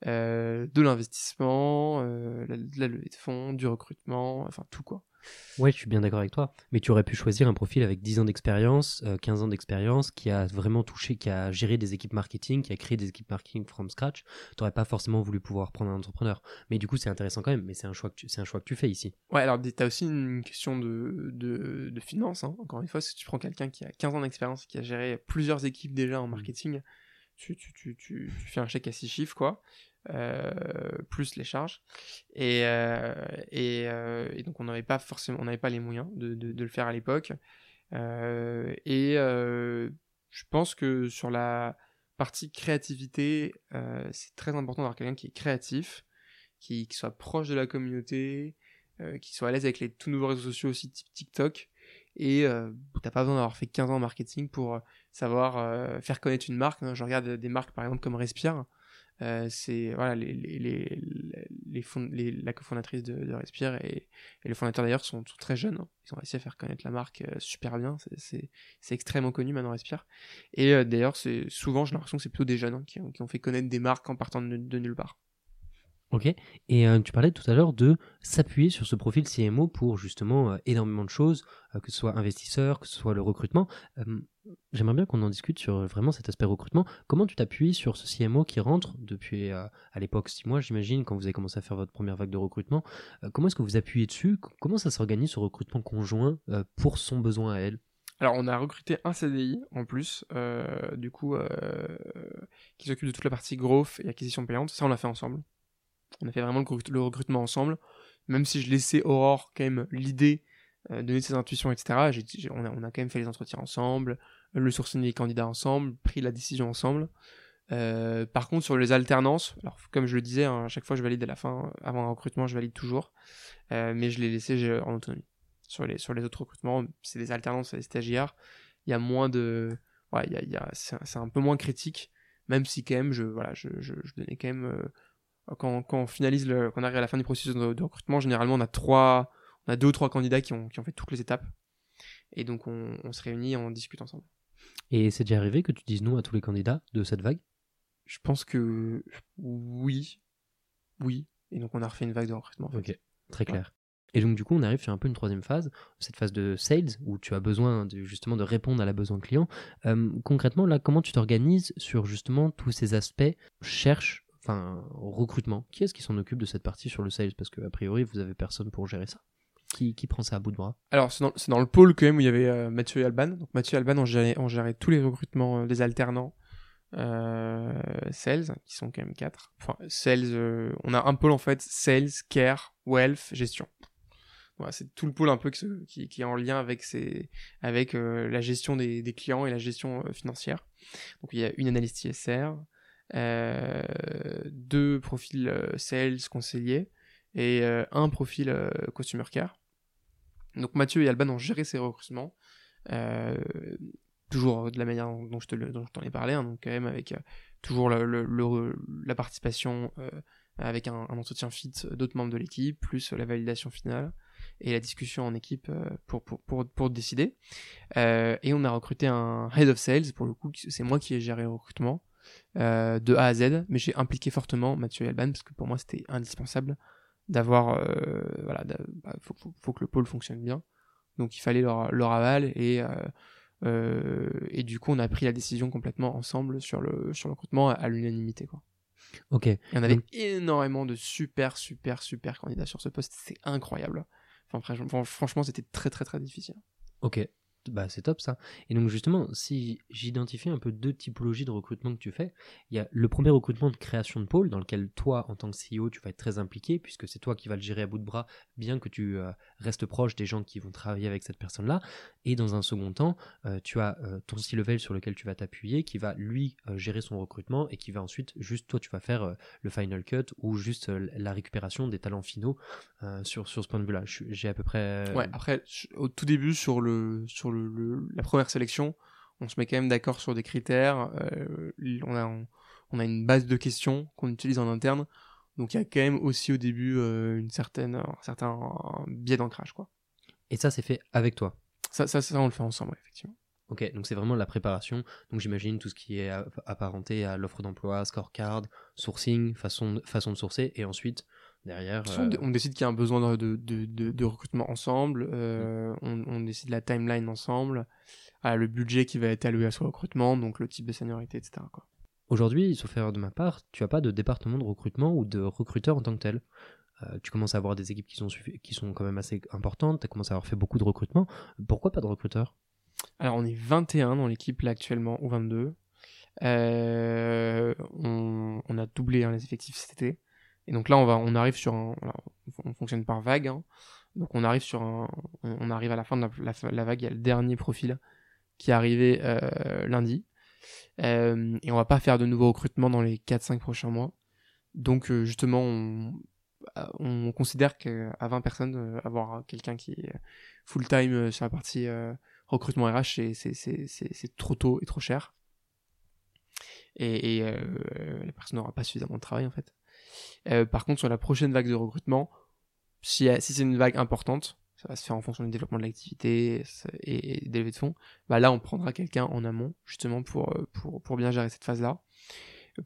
euh, de l'investissement, euh, la, la, levée de fonds, du recrutement, enfin tout quoi. Ouais, je suis bien d'accord avec toi. Mais tu aurais pu choisir un profil avec 10 ans d'expérience, 15 euh, ans d'expérience, qui a vraiment touché, qui a géré des équipes marketing, qui a créé des équipes marketing from scratch. Tu n'aurais pas forcément voulu pouvoir prendre un entrepreneur. Mais du coup, c'est intéressant quand même. Mais c'est un choix que tu, c'est un choix que tu fais ici. Ouais, alors tu as aussi une question de, de, de finance. Hein. Encore une fois, si tu prends quelqu'un qui a 15 ans d'expérience, qui a géré plusieurs équipes déjà en mmh. Tu, fais un chèque à 6 chiffres, quoi. Euh, plus les charges. Et, euh, euh, et, donc on n'avait pas forcément, on n'avait pas les moyens de, de, le faire à l'époque. et je pense que sur la partie créativité, c'est très important d'avoir quelqu'un qui est créatif, qui, qui, soit proche de la communauté, qui soit à l'aise avec les tout nouveaux réseaux sociaux aussi, type TikTok. Et t'as pas besoin d'avoir fait 15 ans en marketing pour savoir faire connaître une marque. Je regarde des marques par exemple comme Respire. Euh, c'est voilà les, les, les, les, la cofondatrice de, de Respire et, et le fondateur d'ailleurs sont, tous très jeunes. Hein. Ils ont réussi à faire connaître la marque euh, super bien. C'est extrêmement connu maintenant Respire. Et euh, d'ailleurs, c'est souvent j'ai l'impression que c'est plutôt des jeunes hein, qui, ont, qui, ont, fait connaître des marques en partant de, nulle part. Ok. Et euh, tu parlais tout à l'heure de s'appuyer sur ce profil CMO pour justement euh, énormément de choses, euh, que ce soit investisseur, que ce soit le recrutement. Euh, J'aimerais bien qu'on en discute sur vraiment cet aspect recrutement. Comment tu t'appuies sur ce CMO qui rentre depuis euh, à l'époque? Six mois, j'imagine, quand vous avez commencé à faire votre première vague de recrutement. Euh, comment est-ce que vous appuyez dessus? Comment ça s'organise ce recrutement conjoint euh, pour son besoin à elle? Alors, on a recruté un CDI en plus, euh, du coup, euh, qui s'occupe de toute la partie growth et acquisition payante. Ça, on l'a fait ensemble. On a fait vraiment le, recrut- le recrutement ensemble. Même si je laissais Aurore quand même l'idée, euh, donner ses intuitions, etc. on, a, quand même fait les entretiens ensemble, le sourcing des candidats ensemble, pris la décision ensemble. Euh, par contre, sur les alternances, alors comme je le disais, hein, à chaque fois je valide à la fin, avant un recrutement, je valide toujours, Euh, mais je l'ai laissé en autonomie. Sur les, sur les autres recrutements, c'est des alternances, c'est des stagiaires, il y a moins de. Ouais, y a, c'est un- peu moins critique, même si quand même, je, voilà, je, je, donnais quand même. euh, quand, quand on finalise, quand arrive à la fin du processus de recrutement, généralement, on a trois, on a deux ou trois candidats qui ont, qui ont fait toutes les étapes. Et donc, on, on se réunit et on discute ensemble. Et c'est déjà arrivé que tu dises non à tous les candidats de cette vague? Je pense que oui. Oui. Et donc, on a refait une vague de recrutement. en fait. Ok, très clair. Et donc du coup, on arrive sur un peu une troisième phase, cette phase de sales, où tu as besoin de, justement de répondre à la besoin client. Euh, concrètement, là, comment tu t'organises sur justement tous ces aspects cherche, enfin recrutement? Qui est-ce qui s'en occupe de cette partie sur le sales? Parce que a priori, vous avez personne pour gérer ça. Qui, prend ça à bout de bras Alors, c'est dans, le pôle quand même où il y avait euh, Mathieu et Alban. Donc, Mathieu et Alban ont géré, tous les recrutements euh, des alternants euh, sales, qui sont quand même quatre. Enfin, sales, euh, on a un pôle en fait, sales, care, wealth, gestion. Voilà, c'est tout le pôle un peu qui, est en lien avec, avec euh, la gestion des, des clients et la gestion euh, financière. Donc, il y a une analyste ISR, euh, deux profils euh, sales, conseillers, et euh, un profil euh, customer care. Donc Mathieu et Alban ont géré ces recrutements, euh, toujours de la manière dont, je t'en ai parlé, hein, donc quand même avec euh, toujours la participation euh, avec un, entretien fit d'autres membres de l'équipe, plus la validation finale et la discussion en équipe pour, décider. Et on a recruté un head of sales, pour le coup, c'est moi qui ai géré le recrutement de A à Z, mais j'ai impliqué fortement Mathieu et Alban parce que pour moi c'était indispensable d'avoir euh, voilà bah, faut, faut, faut que le pôle fonctionne bien. Donc il fallait leur, leur aval et euh, euh, et du coup on a pris la décision complètement ensemble sur le sur le recrutement à, à l'unanimité quoi. Ok. et on avait Donc- énormément de super super super candidats sur ce poste. C'est incroyable. Enfin franchement, franchement c'était très très très difficile. Ok, bah c'est top ça. Et donc justement, si j'identifie un peu deux typologies de recrutement que tu fais, il y a le premier recrutement de création de pôle dans lequel toi, en tant que CEO, tu vas être très impliqué puisque c'est toi qui vas le gérer à bout de bras, bien que tu euh, restes proche des gens qui vont travailler avec cette personne-là. Et dans un second temps, euh, tu as euh, ton C-level sur lequel tu vas t'appuyer, qui va lui euh, gérer son recrutement et qui va ensuite juste toi tu vas faire le final cut ou juste la récupération des talents finaux sur sur ce point de vue-là. J'ai à peu près ouais après au tout début sur le sur le, le- la première sélection on se met quand même d'accord sur des critères on a on, on a une base de questions qu'on utilise en interne donc il y a quand même aussi au début euh, une certaine un certain biais d'ancrage quoi Et ça c'est fait avec toi. Ça, ça ça on le fait ensemble effectivement Ok, donc c'est vraiment la préparation. Donc j'imagine tout ce qui est apparenté à l'offre d'emploi, scorecard, sourcing, façon de, façon de sourcer, et ensuite derrière. Euh, on dé- on décide qu'il y a un besoin de, de, de, de recrutement ensemble, euh, on, on décide la timeline ensemble, ah, le budget qui va être alloué à ce recrutement, donc le type de seniorité, etc. Quoi. Aujourd'hui, sauf erreur de ma part, tu as pas de département de recrutement ou de recruteur en tant que tel. Euh, tu commences à avoir des équipes qui sont, qui sont quand même assez importantes, tu as commencé à avoir fait beaucoup de recrutement. Pourquoi pas de recruteur? Alors on est 21 dans l'équipe là actuellement, ou 22. Euh, on, a doublé hein, les effectifs cet été. Et donc là on, va, on arrive sur un... on fonctionne par vague. hein. Donc on arrive sur un... On arrive à la fin de la, vague, il y a le dernier profil qui est arrivé euh, lundi. Et on va pas faire de nouveaux recrutements dans les 4-5 prochains mois. Donc justement, on, on considère qu'à 20 personnes, euh, avoir quelqu'un qui est full-time euh, sur la partie euh, recrutement RH, c'est- trop tôt et trop cher. Et, euh, la personne n'aura pas suffisamment de travail en fait. Euh, par contre, sur la prochaine vague de recrutement, si, c'est une vague importante, ça va se faire en fonction du développement de l'activité et, et des de fonds, bah là on prendra quelqu'un en amont justement euh, pour bien gérer cette phase-là.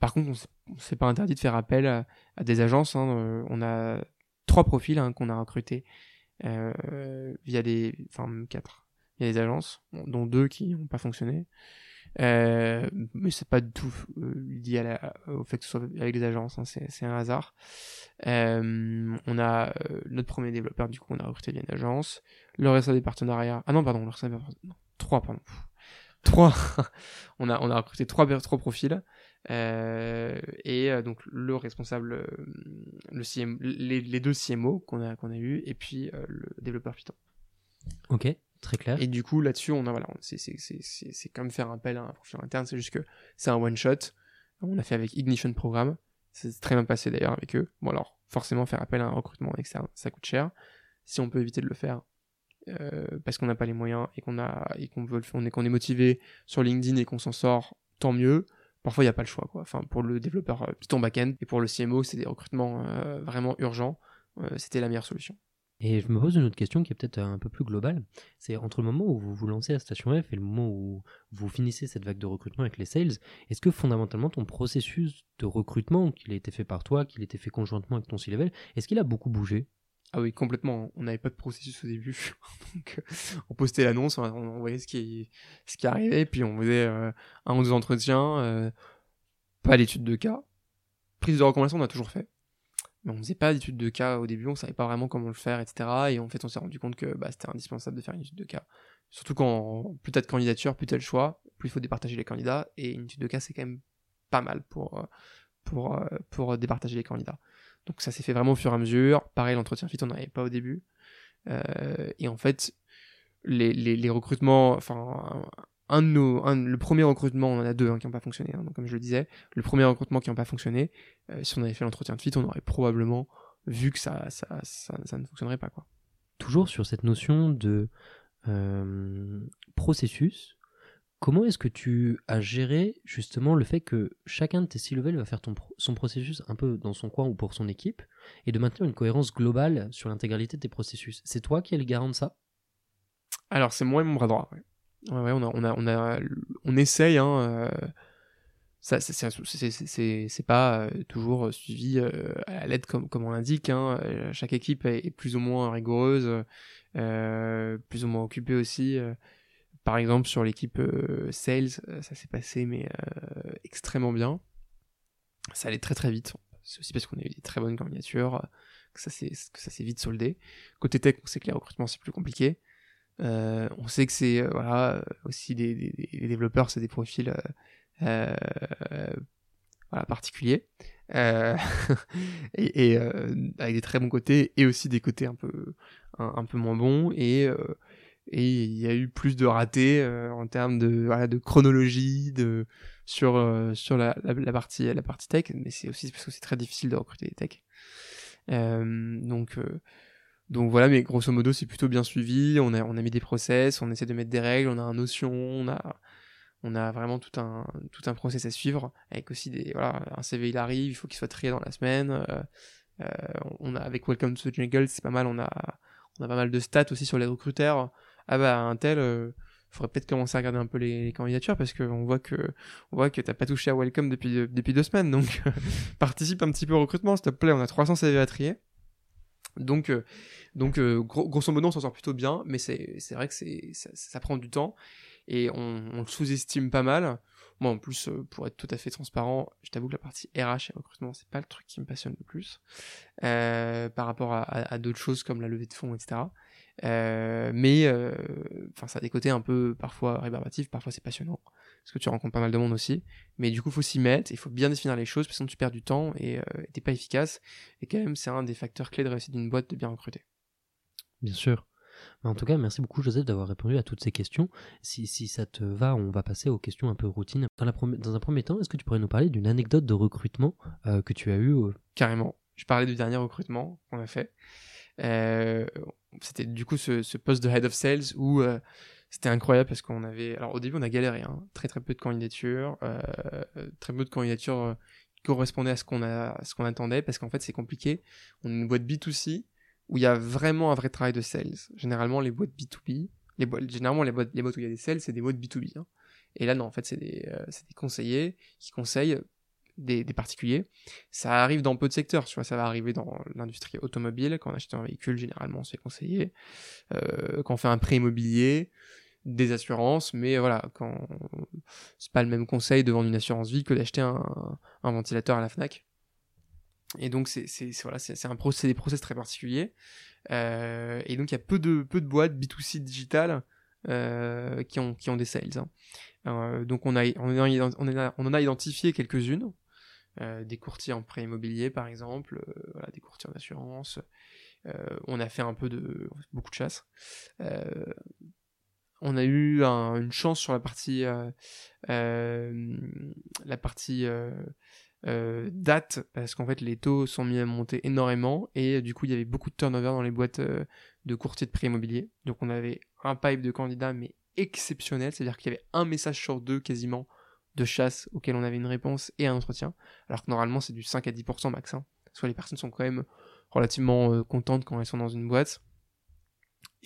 Par contre, on pas interdit de faire appel à, des agences. Hein. on a trois profils hein, qu'on a recrutés via des, enfin quatre, il y a des agences, dont deux qui n'ont pas fonctionné. Euh, mais c'est pas du tout euh, lié au fait que ce soit avec des agences, hein, c'est un hasard. Euh, on a euh, notre premier développeur, du coup, on a recruté via une agence. Le reste des partenariats. Ah non, pardon, le reste des non, trois, pardon. Trois. (laughs) on a on a recruté trois trois profils. Et donc le responsable, le CM, les, les deux CMO qu'on a qu'on a eu, et puis le développeur Python. Ok. Très clair. Et du coup, là-dessus, on a, voilà, c'est comme faire appel à un profil interne, c'est juste que c'est un one-shot. On a fait avec Ignition Programme. C'est très bien passé d'ailleurs avec eux. Bon, alors, forcément, faire appel à un recrutement externe, ça coûte cher. Si on peut éviter de le faire, euh, parce qu'on n'a pas les moyens et qu'on a et qu'on veut on est qu'on est motivé sur LinkedIn et qu'on s'en sort, tant mieux. Parfois, il n'y a pas le choix, quoi. Enfin, pour le développeur euh, Python backend et pour le CMO, c'est des recrutements euh, vraiment urgents. C'était la meilleure solution. Et je me pose une autre question qui est peut-être un peu plus globale. C'est entre le moment où vous vous lancez à Station F et le moment où vous finissez cette vague de recrutement avec les sales, est-ce que fondamentalement ton processus de recrutement, qu'il a été fait par toi, qu'il a été fait conjointement avec ton C-level, est-ce qu'il a beaucoup bougé? Ah oui, complètement. On n'avait pas de processus au début. (laughs) Euh, on postait l'annonce, on, voyait ce qui, ce qui arrivait, puis on faisait euh, un ou deux entretiens, euh, pas d'études de cas. Prise de recommandation, on a toujours fait mais on faisait pas d'études de cas au début, on savait pas vraiment comment le faire, etc. Et en fait, on s'est rendu compte que bah, c'était indispensable de faire une étude de cas. Surtout quand plus t'as de candidatures, plus t'as le choix, plus il faut départager les candidats. Et une étude de cas, c'est quand même pas mal pour départager les candidats. Donc ça s'est fait vraiment au fur et à mesure. Pareil, l'entretien fit, on n'avait pas au début. Euh, et en fait, les recrutements, enfin, un de nos, le premier recrutement, on en a deux hein, qui n'ont pas fonctionné, hein, donc comme je le disais, le premier recrutement qui n'a pas fonctionné, euh, si on avait fait l'entretien de fit, on aurait probablement vu que ça, ça, ça, ne fonctionnerait pas. Quoi. Toujours sur cette notion de euh, processus, comment est-ce que tu as géré justement le fait que chacun de tes six levels va faire son processus un peu dans son coin ou pour son équipe, et de maintenir une cohérence globale sur l'intégralité de tes processus? C'est toi qui es le garant de ça? Alors c'est moi et mon bras droit, Ouais, on a, essaye. Euh, c'est pas euh, toujours suivi euh, à la lettre comme, comme on l'indique. Hein. Chaque équipe est, plus ou moins rigoureuse, plus ou moins occupée aussi. Par exemple, sur l'équipe sales, ça s'est passé mais extrêmement bien. Ça allait très très vite. C'est aussi parce qu'on a eu des très bonnes candidatures que ça s'est vite soldé. Côté tech, on sait que les recrutements c'est plus compliqué. Euh, on sait que c'est euh, voilà aussi des, développeurs, c'est des profils euh, voilà, particuliers (laughs) et, et avec des très bons côtés et aussi des côtés un peu un, peu moins bons et et il y a eu plus de ratés en termes de chronologie de sur sur la, partie la partie tech mais c'est aussi parce que c'est très difficile de recruter des techs donc donc voilà, mais grosso modo, c'est plutôt bien suivi. On a, on a mis des process, on essaie de mettre des règles, on a un notion, on a, on a vraiment tout un, tout un process à suivre, avec aussi des, voilà, un CV il arrive, il faut qu'il soit trié dans la semaine. Euh, euh, on a, avec Welcome to the Jungle, c'est pas mal, on a, on a pas mal de stats aussi sur les recruteurs. Ah bah, un tel, euh, faudrait peut-être commencer à regarder un peu les, candidatures parce qu'on voit que on voit que t'as pas touché à Welcome depuis, depuis deux semaines, donc (laughs) participe un petit peu au recrutement, s'il te plaît, on a 300 CV à trier. Donc, euh, donc euh, grosso modo, on s'en sort plutôt bien, mais c'est vrai que ça, ça, prend du temps et on, le sous-estime pas mal. Moi, en plus, euh, pour être tout à fait transparent, je t'avoue que la partie RH et recrutement, c'est pas le truc qui me passionne le plus par rapport à, d'autres choses comme la levée de fonds, etc. mais enfin, ça a des côtés un peu parfois rébarbatifs, parfois c'est passionnant parce que tu rencontres pas mal de monde aussi. Mais du coup, il faut s'y mettre, il faut bien définir les choses, parce que sinon tu perds du temps et euh, t'es pas efficace. Et quand même, c'est un des facteurs clés de réussite d'une boîte de bien recruter. Bien sûr. En tout cas, merci beaucoup Joseph d'avoir répondu à toutes ces questions. Si, si, ça te va, on va passer aux questions un peu routines. Dans, la dans un premier temps, est-ce que tu pourrais nous parler d'une anecdote de recrutement euh, que tu as eu Carrément. Je parlais du dernier recrutement qu'on a fait. Euh, c'était du coup ce, poste de head of sales où c'était incroyable parce qu'on avait. Alors au début, on a galéré, hein. très très peu de candidatures, euh, très peu de candidatures euh, qui correspondaient à ce qu'on a, ce qu'on attendait, parce qu'en fait, c'est compliqué. On est une boîte B2C où il y a vraiment un vrai travail de sales. Généralement, les boîtes B2B, les boîtes, généralement les boîtes, les boîtes où il y a des sales, c'est des boîtes B2B. Hein. Et là, non, en fait, c'est des, euh, des conseillers qui conseillent des, particuliers. Ça arrive dans peu de secteurs, ça va arriver dans l'industrie automobile, quand on achète un véhicule, généralement c'est conseillé, euh, quand on fait un prêt immobilier, des assurances, mais voilà, quand c'est pas le même conseil de vendre une assurance vie que d'acheter un, ventilateur à la Fnac. Et donc c'est voilà, c'est un procès, des process très particuliers. Euh, et donc il y a peu de peu de boîtes B2C digitales euh, qui ont qui ont des sales. Hein. Donc on on, a, on, en a identifié quelques-unes, des courtiers en prêt immobilier par exemple, voilà, des courtiers en assurance. on a fait un peu de beaucoup de chasse. On a eu une chance sur la partie euh, euh, euh, date parce qu'en fait les taux sont mis à monter énormément et du coup il y avait beaucoup de turnover dans les boîtes de courtiers de prix immobilier. Donc on avait un pipe de candidats mais exceptionnel. C'est à dire qu'il y avait un message sur deux quasiment de chasse auquel on avait une réponse et un entretien alors que normalement c'est du 5 à 10% max hein. soit les personnes sont quand même relativement contentes quand elles sont dans une boîte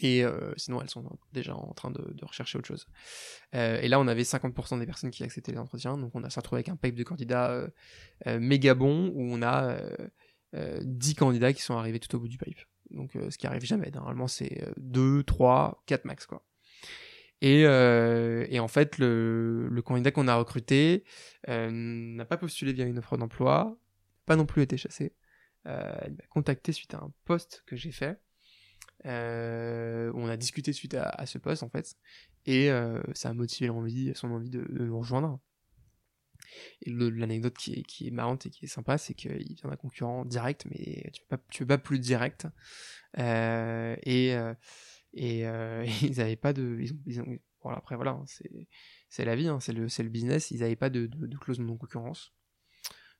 et euh, sinon, elles sont déjà en train de, rechercher autre chose. Euh, et là, on avait 50% des personnes qui acceptaient les entretiens. Donc, on a se retrouvé avec un pipe de candidats euh, méga bon où on a 10 candidats qui sont arrivés tout au bout du pipe. Donc, ce qui arrive jamais. Normalement, c'est 2, 3, 4 max. quoi. Et, et en fait, le, le candidat qu'on a recruté n'a pas postulé via une offre d'emploi, pas non plus été chassé. il m'a contacté suite à un post que j'ai fait euh, on a discuté suite à, ce poste en fait, et euh, ça a motivé l'envie, son envie de, nous rejoindre. Et l'anecdote qui est, qui est marrante et qui est sympa, c'est qu'il vient d'un concurrent direct, mais tu ne tu pas plus direct. Euh, et et (laughs) ils n'avaient pas de. Ils ont, bon, après, voilà, hein, c'est la vie, hein, c'est le, le business. Ils n'avaient pas de, de, de clause de non-concurrence.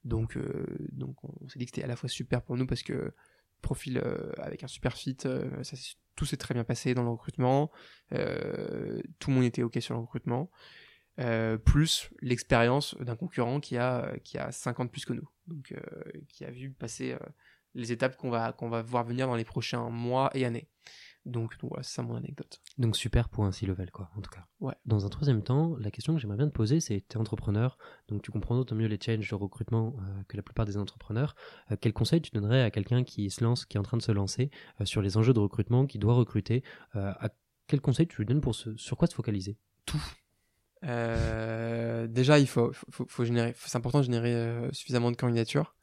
Donc, donc on s'est dit que c'était à la fois super pour nous parce que profil euh, avec un super fit, euh, tout s'est très bien passé dans le recrutement, euh, tout le monde était ok sur le recrutement, plus l'expérience d'un concurrent qui a, qui a 50 plus que nous, donc qui a vu passer les étapes qu'on va, qu'on va voir venir dans les prochains mois et années. Donc, voilà, c'est ça mon anecdote. Donc super pour un C-level, quoi, en tout cas. Ouais. Dans un troisième temps, la question que j'aimerais bien te poser, c'est, tu es entrepreneur, donc tu comprends d'autant mieux les challenges de recrutement euh, que la plupart des entrepreneurs. Euh, quel conseil tu donnerais à quelqu'un qui se lance, qui est en train de se lancer euh, sur les enjeux de recrutement, qui doit recruter? À Quel conseil tu lui donnes pour sur quoi se focaliser? Tout. déjà, il faut, faut, faut générer, c'est important de générer suffisamment de candidatures.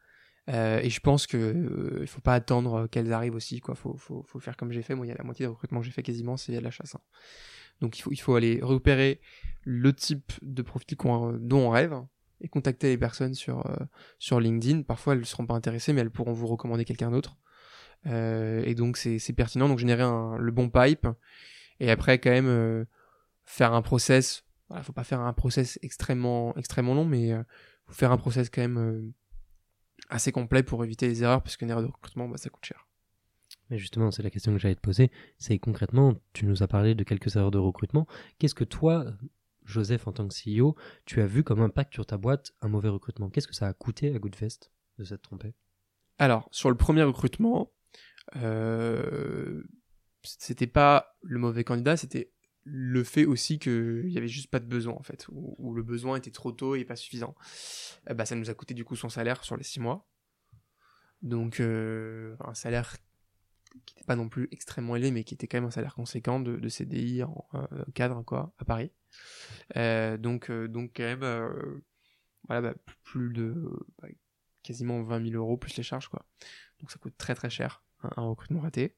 Euh, et je pense que euh, il faut pas attendre qu'elles arrivent aussi quoi. Faut, faut, faut faire comme j'ai fait. Moi, il y a la moitié des recrutements que j'ai fait quasiment, c'est de la chasse. Hein. Donc il faut, il faut aller repérer le type de profil dont on rêve et contacter les personnes sur euh, sur LinkedIn. Parfois, elles ne seront pas intéressées, mais elles pourront vous recommander quelqu'un d'autre. Euh, et donc c'est pertinent. Donc générer un, le bon pipe et après quand même euh, faire un process. Voilà, faut pas faire un process extrêmement extrêmement long, mais faut faire un process quand même assez complet pour éviter les erreurs, parce qu'une erreur de recrutement, bah, ça coûte cher. Mais justement, c'est la question que j'allais te poser. C'est concrètement, tu nous as parlé de quelques erreurs de recrutement. Qu'est-ce que toi, Joseph, en tant que CEO, tu as vu comme impact sur ta boîte un mauvais recrutement? Qu'est-ce que ça a coûté à Goodfest de s'être trompé? Alors, sur le premier recrutement, euh, c'était pas le mauvais candidat, c'était le fait aussi qu'il n'y avait juste pas de besoin en fait, ou, le besoin était trop tôt et pas suffisant. Euh, bah, ça nous a coûté du coup son salaire sur les six mois. Donc euh, un salaire qui n'était pas non plus extrêmement élevé, mais qui était quand même un salaire conséquent de, de CDI en euh, cadre quoi à Paris. donc donc quand même voilà bah, plus de bah, quasiment 20 000 euros plus les charges quoi. Donc ça coûte très très cher recrutement raté.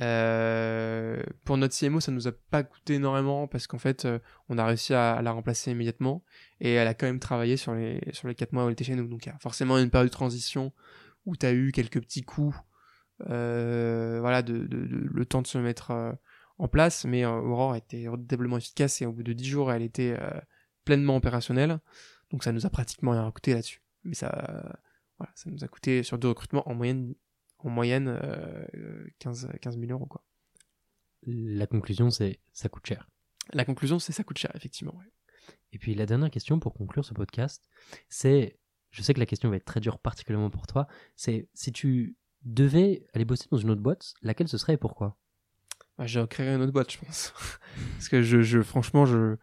Euh, pour notre CMO, ça nous a pas coûté énormément parce qu'en fait, euh, on a réussi à, la remplacer immédiatement et elle a quand même travaillé sur les sur les quatre mois où elle était chez nous. Donc il y a forcément une période de transition où tu as eu quelques petits coups, euh, voilà, de, le temps de se mettre en place. Mais Aurore était redoutablement efficace et au bout de 10 jours, elle était pleinement opérationnelle. Donc ça nous a pratiquement rien coûté là-dessus. Mais ça nous a coûté sur deux recrutements en moyenne en moyenne 15, euh, 15 000 euros. Quoi. La conclusion, c'est ça coûte cher. La conclusion, c'est ça coûte cher, effectivement. Et puis la dernière question pour conclure ce podcast, c'est, je sais que la question va être très dure, particulièrement pour toi, c'est si tu devais aller bosser dans une autre boîte, laquelle ce serait et pourquoi? Bah, J'ai créé une autre boîte, je pense. (laughs) Parce que je, je franchement, je,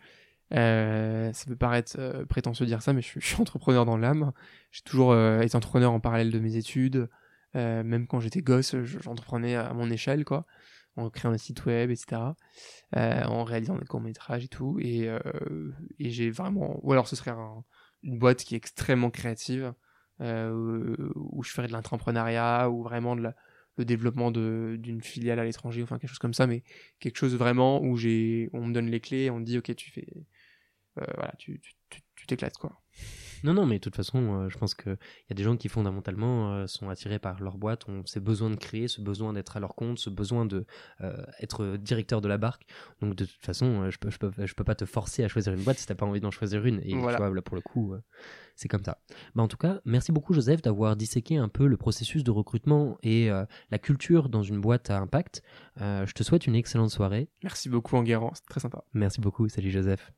Euh, ça peut paraître euh, prétentieux de dire ça, mais je, suis- je suis entrepreneur dans l'âme. J'ai toujours euh, été entrepreneur en parallèle de mes études. Euh, même quand j'étais gosse, je- j'entreprenais à mon échelle, quoi, en créant des sites web, etc., euh, en réalisant des courts métrages et tout. Et, euh, et j'ai vraiment, ou alors ce serait un- une boîte qui est extrêmement créative, où je ferais de l'entrepreneuriat ou vraiment de le développement d'une filiale à l'étranger, enfin quelque chose comme ça, mais quelque chose vraiment où on me donne les clés, on me dit ok tu fais, voilà, tu t'éclates quoi. Non, non, mais de toute façon, euh, je pense qu'il y a des gens qui fondamentalement euh, sont attirés par leur boîte, ont ce besoin de créer, ce besoin d'être à leur compte, ce besoin de euh, être directeur de la barque. Donc de toute façon, je peux, je peux, je peux pas te forcer à choisir une boîte si t'as pas envie d'en choisir une. Et Voilà. tu vois, là pour le coup, c'est comme ça. Bah, en tout cas, merci beaucoup Joseph d'avoir disséqué un peu le processus de recrutement et la culture dans une boîte à impact. Je te souhaite une excellente soirée. Merci beaucoup Enguerrand, c'est très sympa. Merci beaucoup, salut Joseph.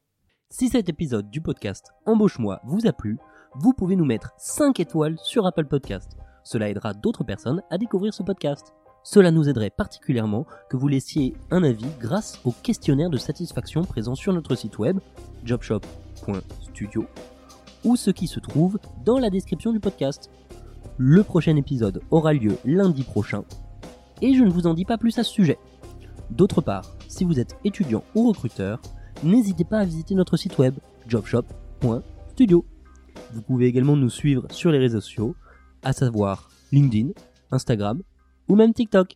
Si cet épisode du podcast Embauche-moi vous a plu, vous pouvez nous mettre 5 étoiles sur Apple Podcast. Cela aidera d'autres personnes à découvrir ce podcast. Cela nous aiderait particulièrement que vous laissiez un avis grâce au questionnaire de satisfaction présent sur notre site web jobshop.studio ou ce qui se trouve dans la description du podcast. Le prochain épisode aura lieu lundi prochain et je ne vous en dis pas plus à ce sujet. D'autre part, si vous êtes étudiant ou recruteur, n'hésitez pas à visiter notre site web jobshop.studio. Vous pouvez également nous suivre sur les réseaux sociaux, à savoir LinkedIn, Instagram ou même TikTok.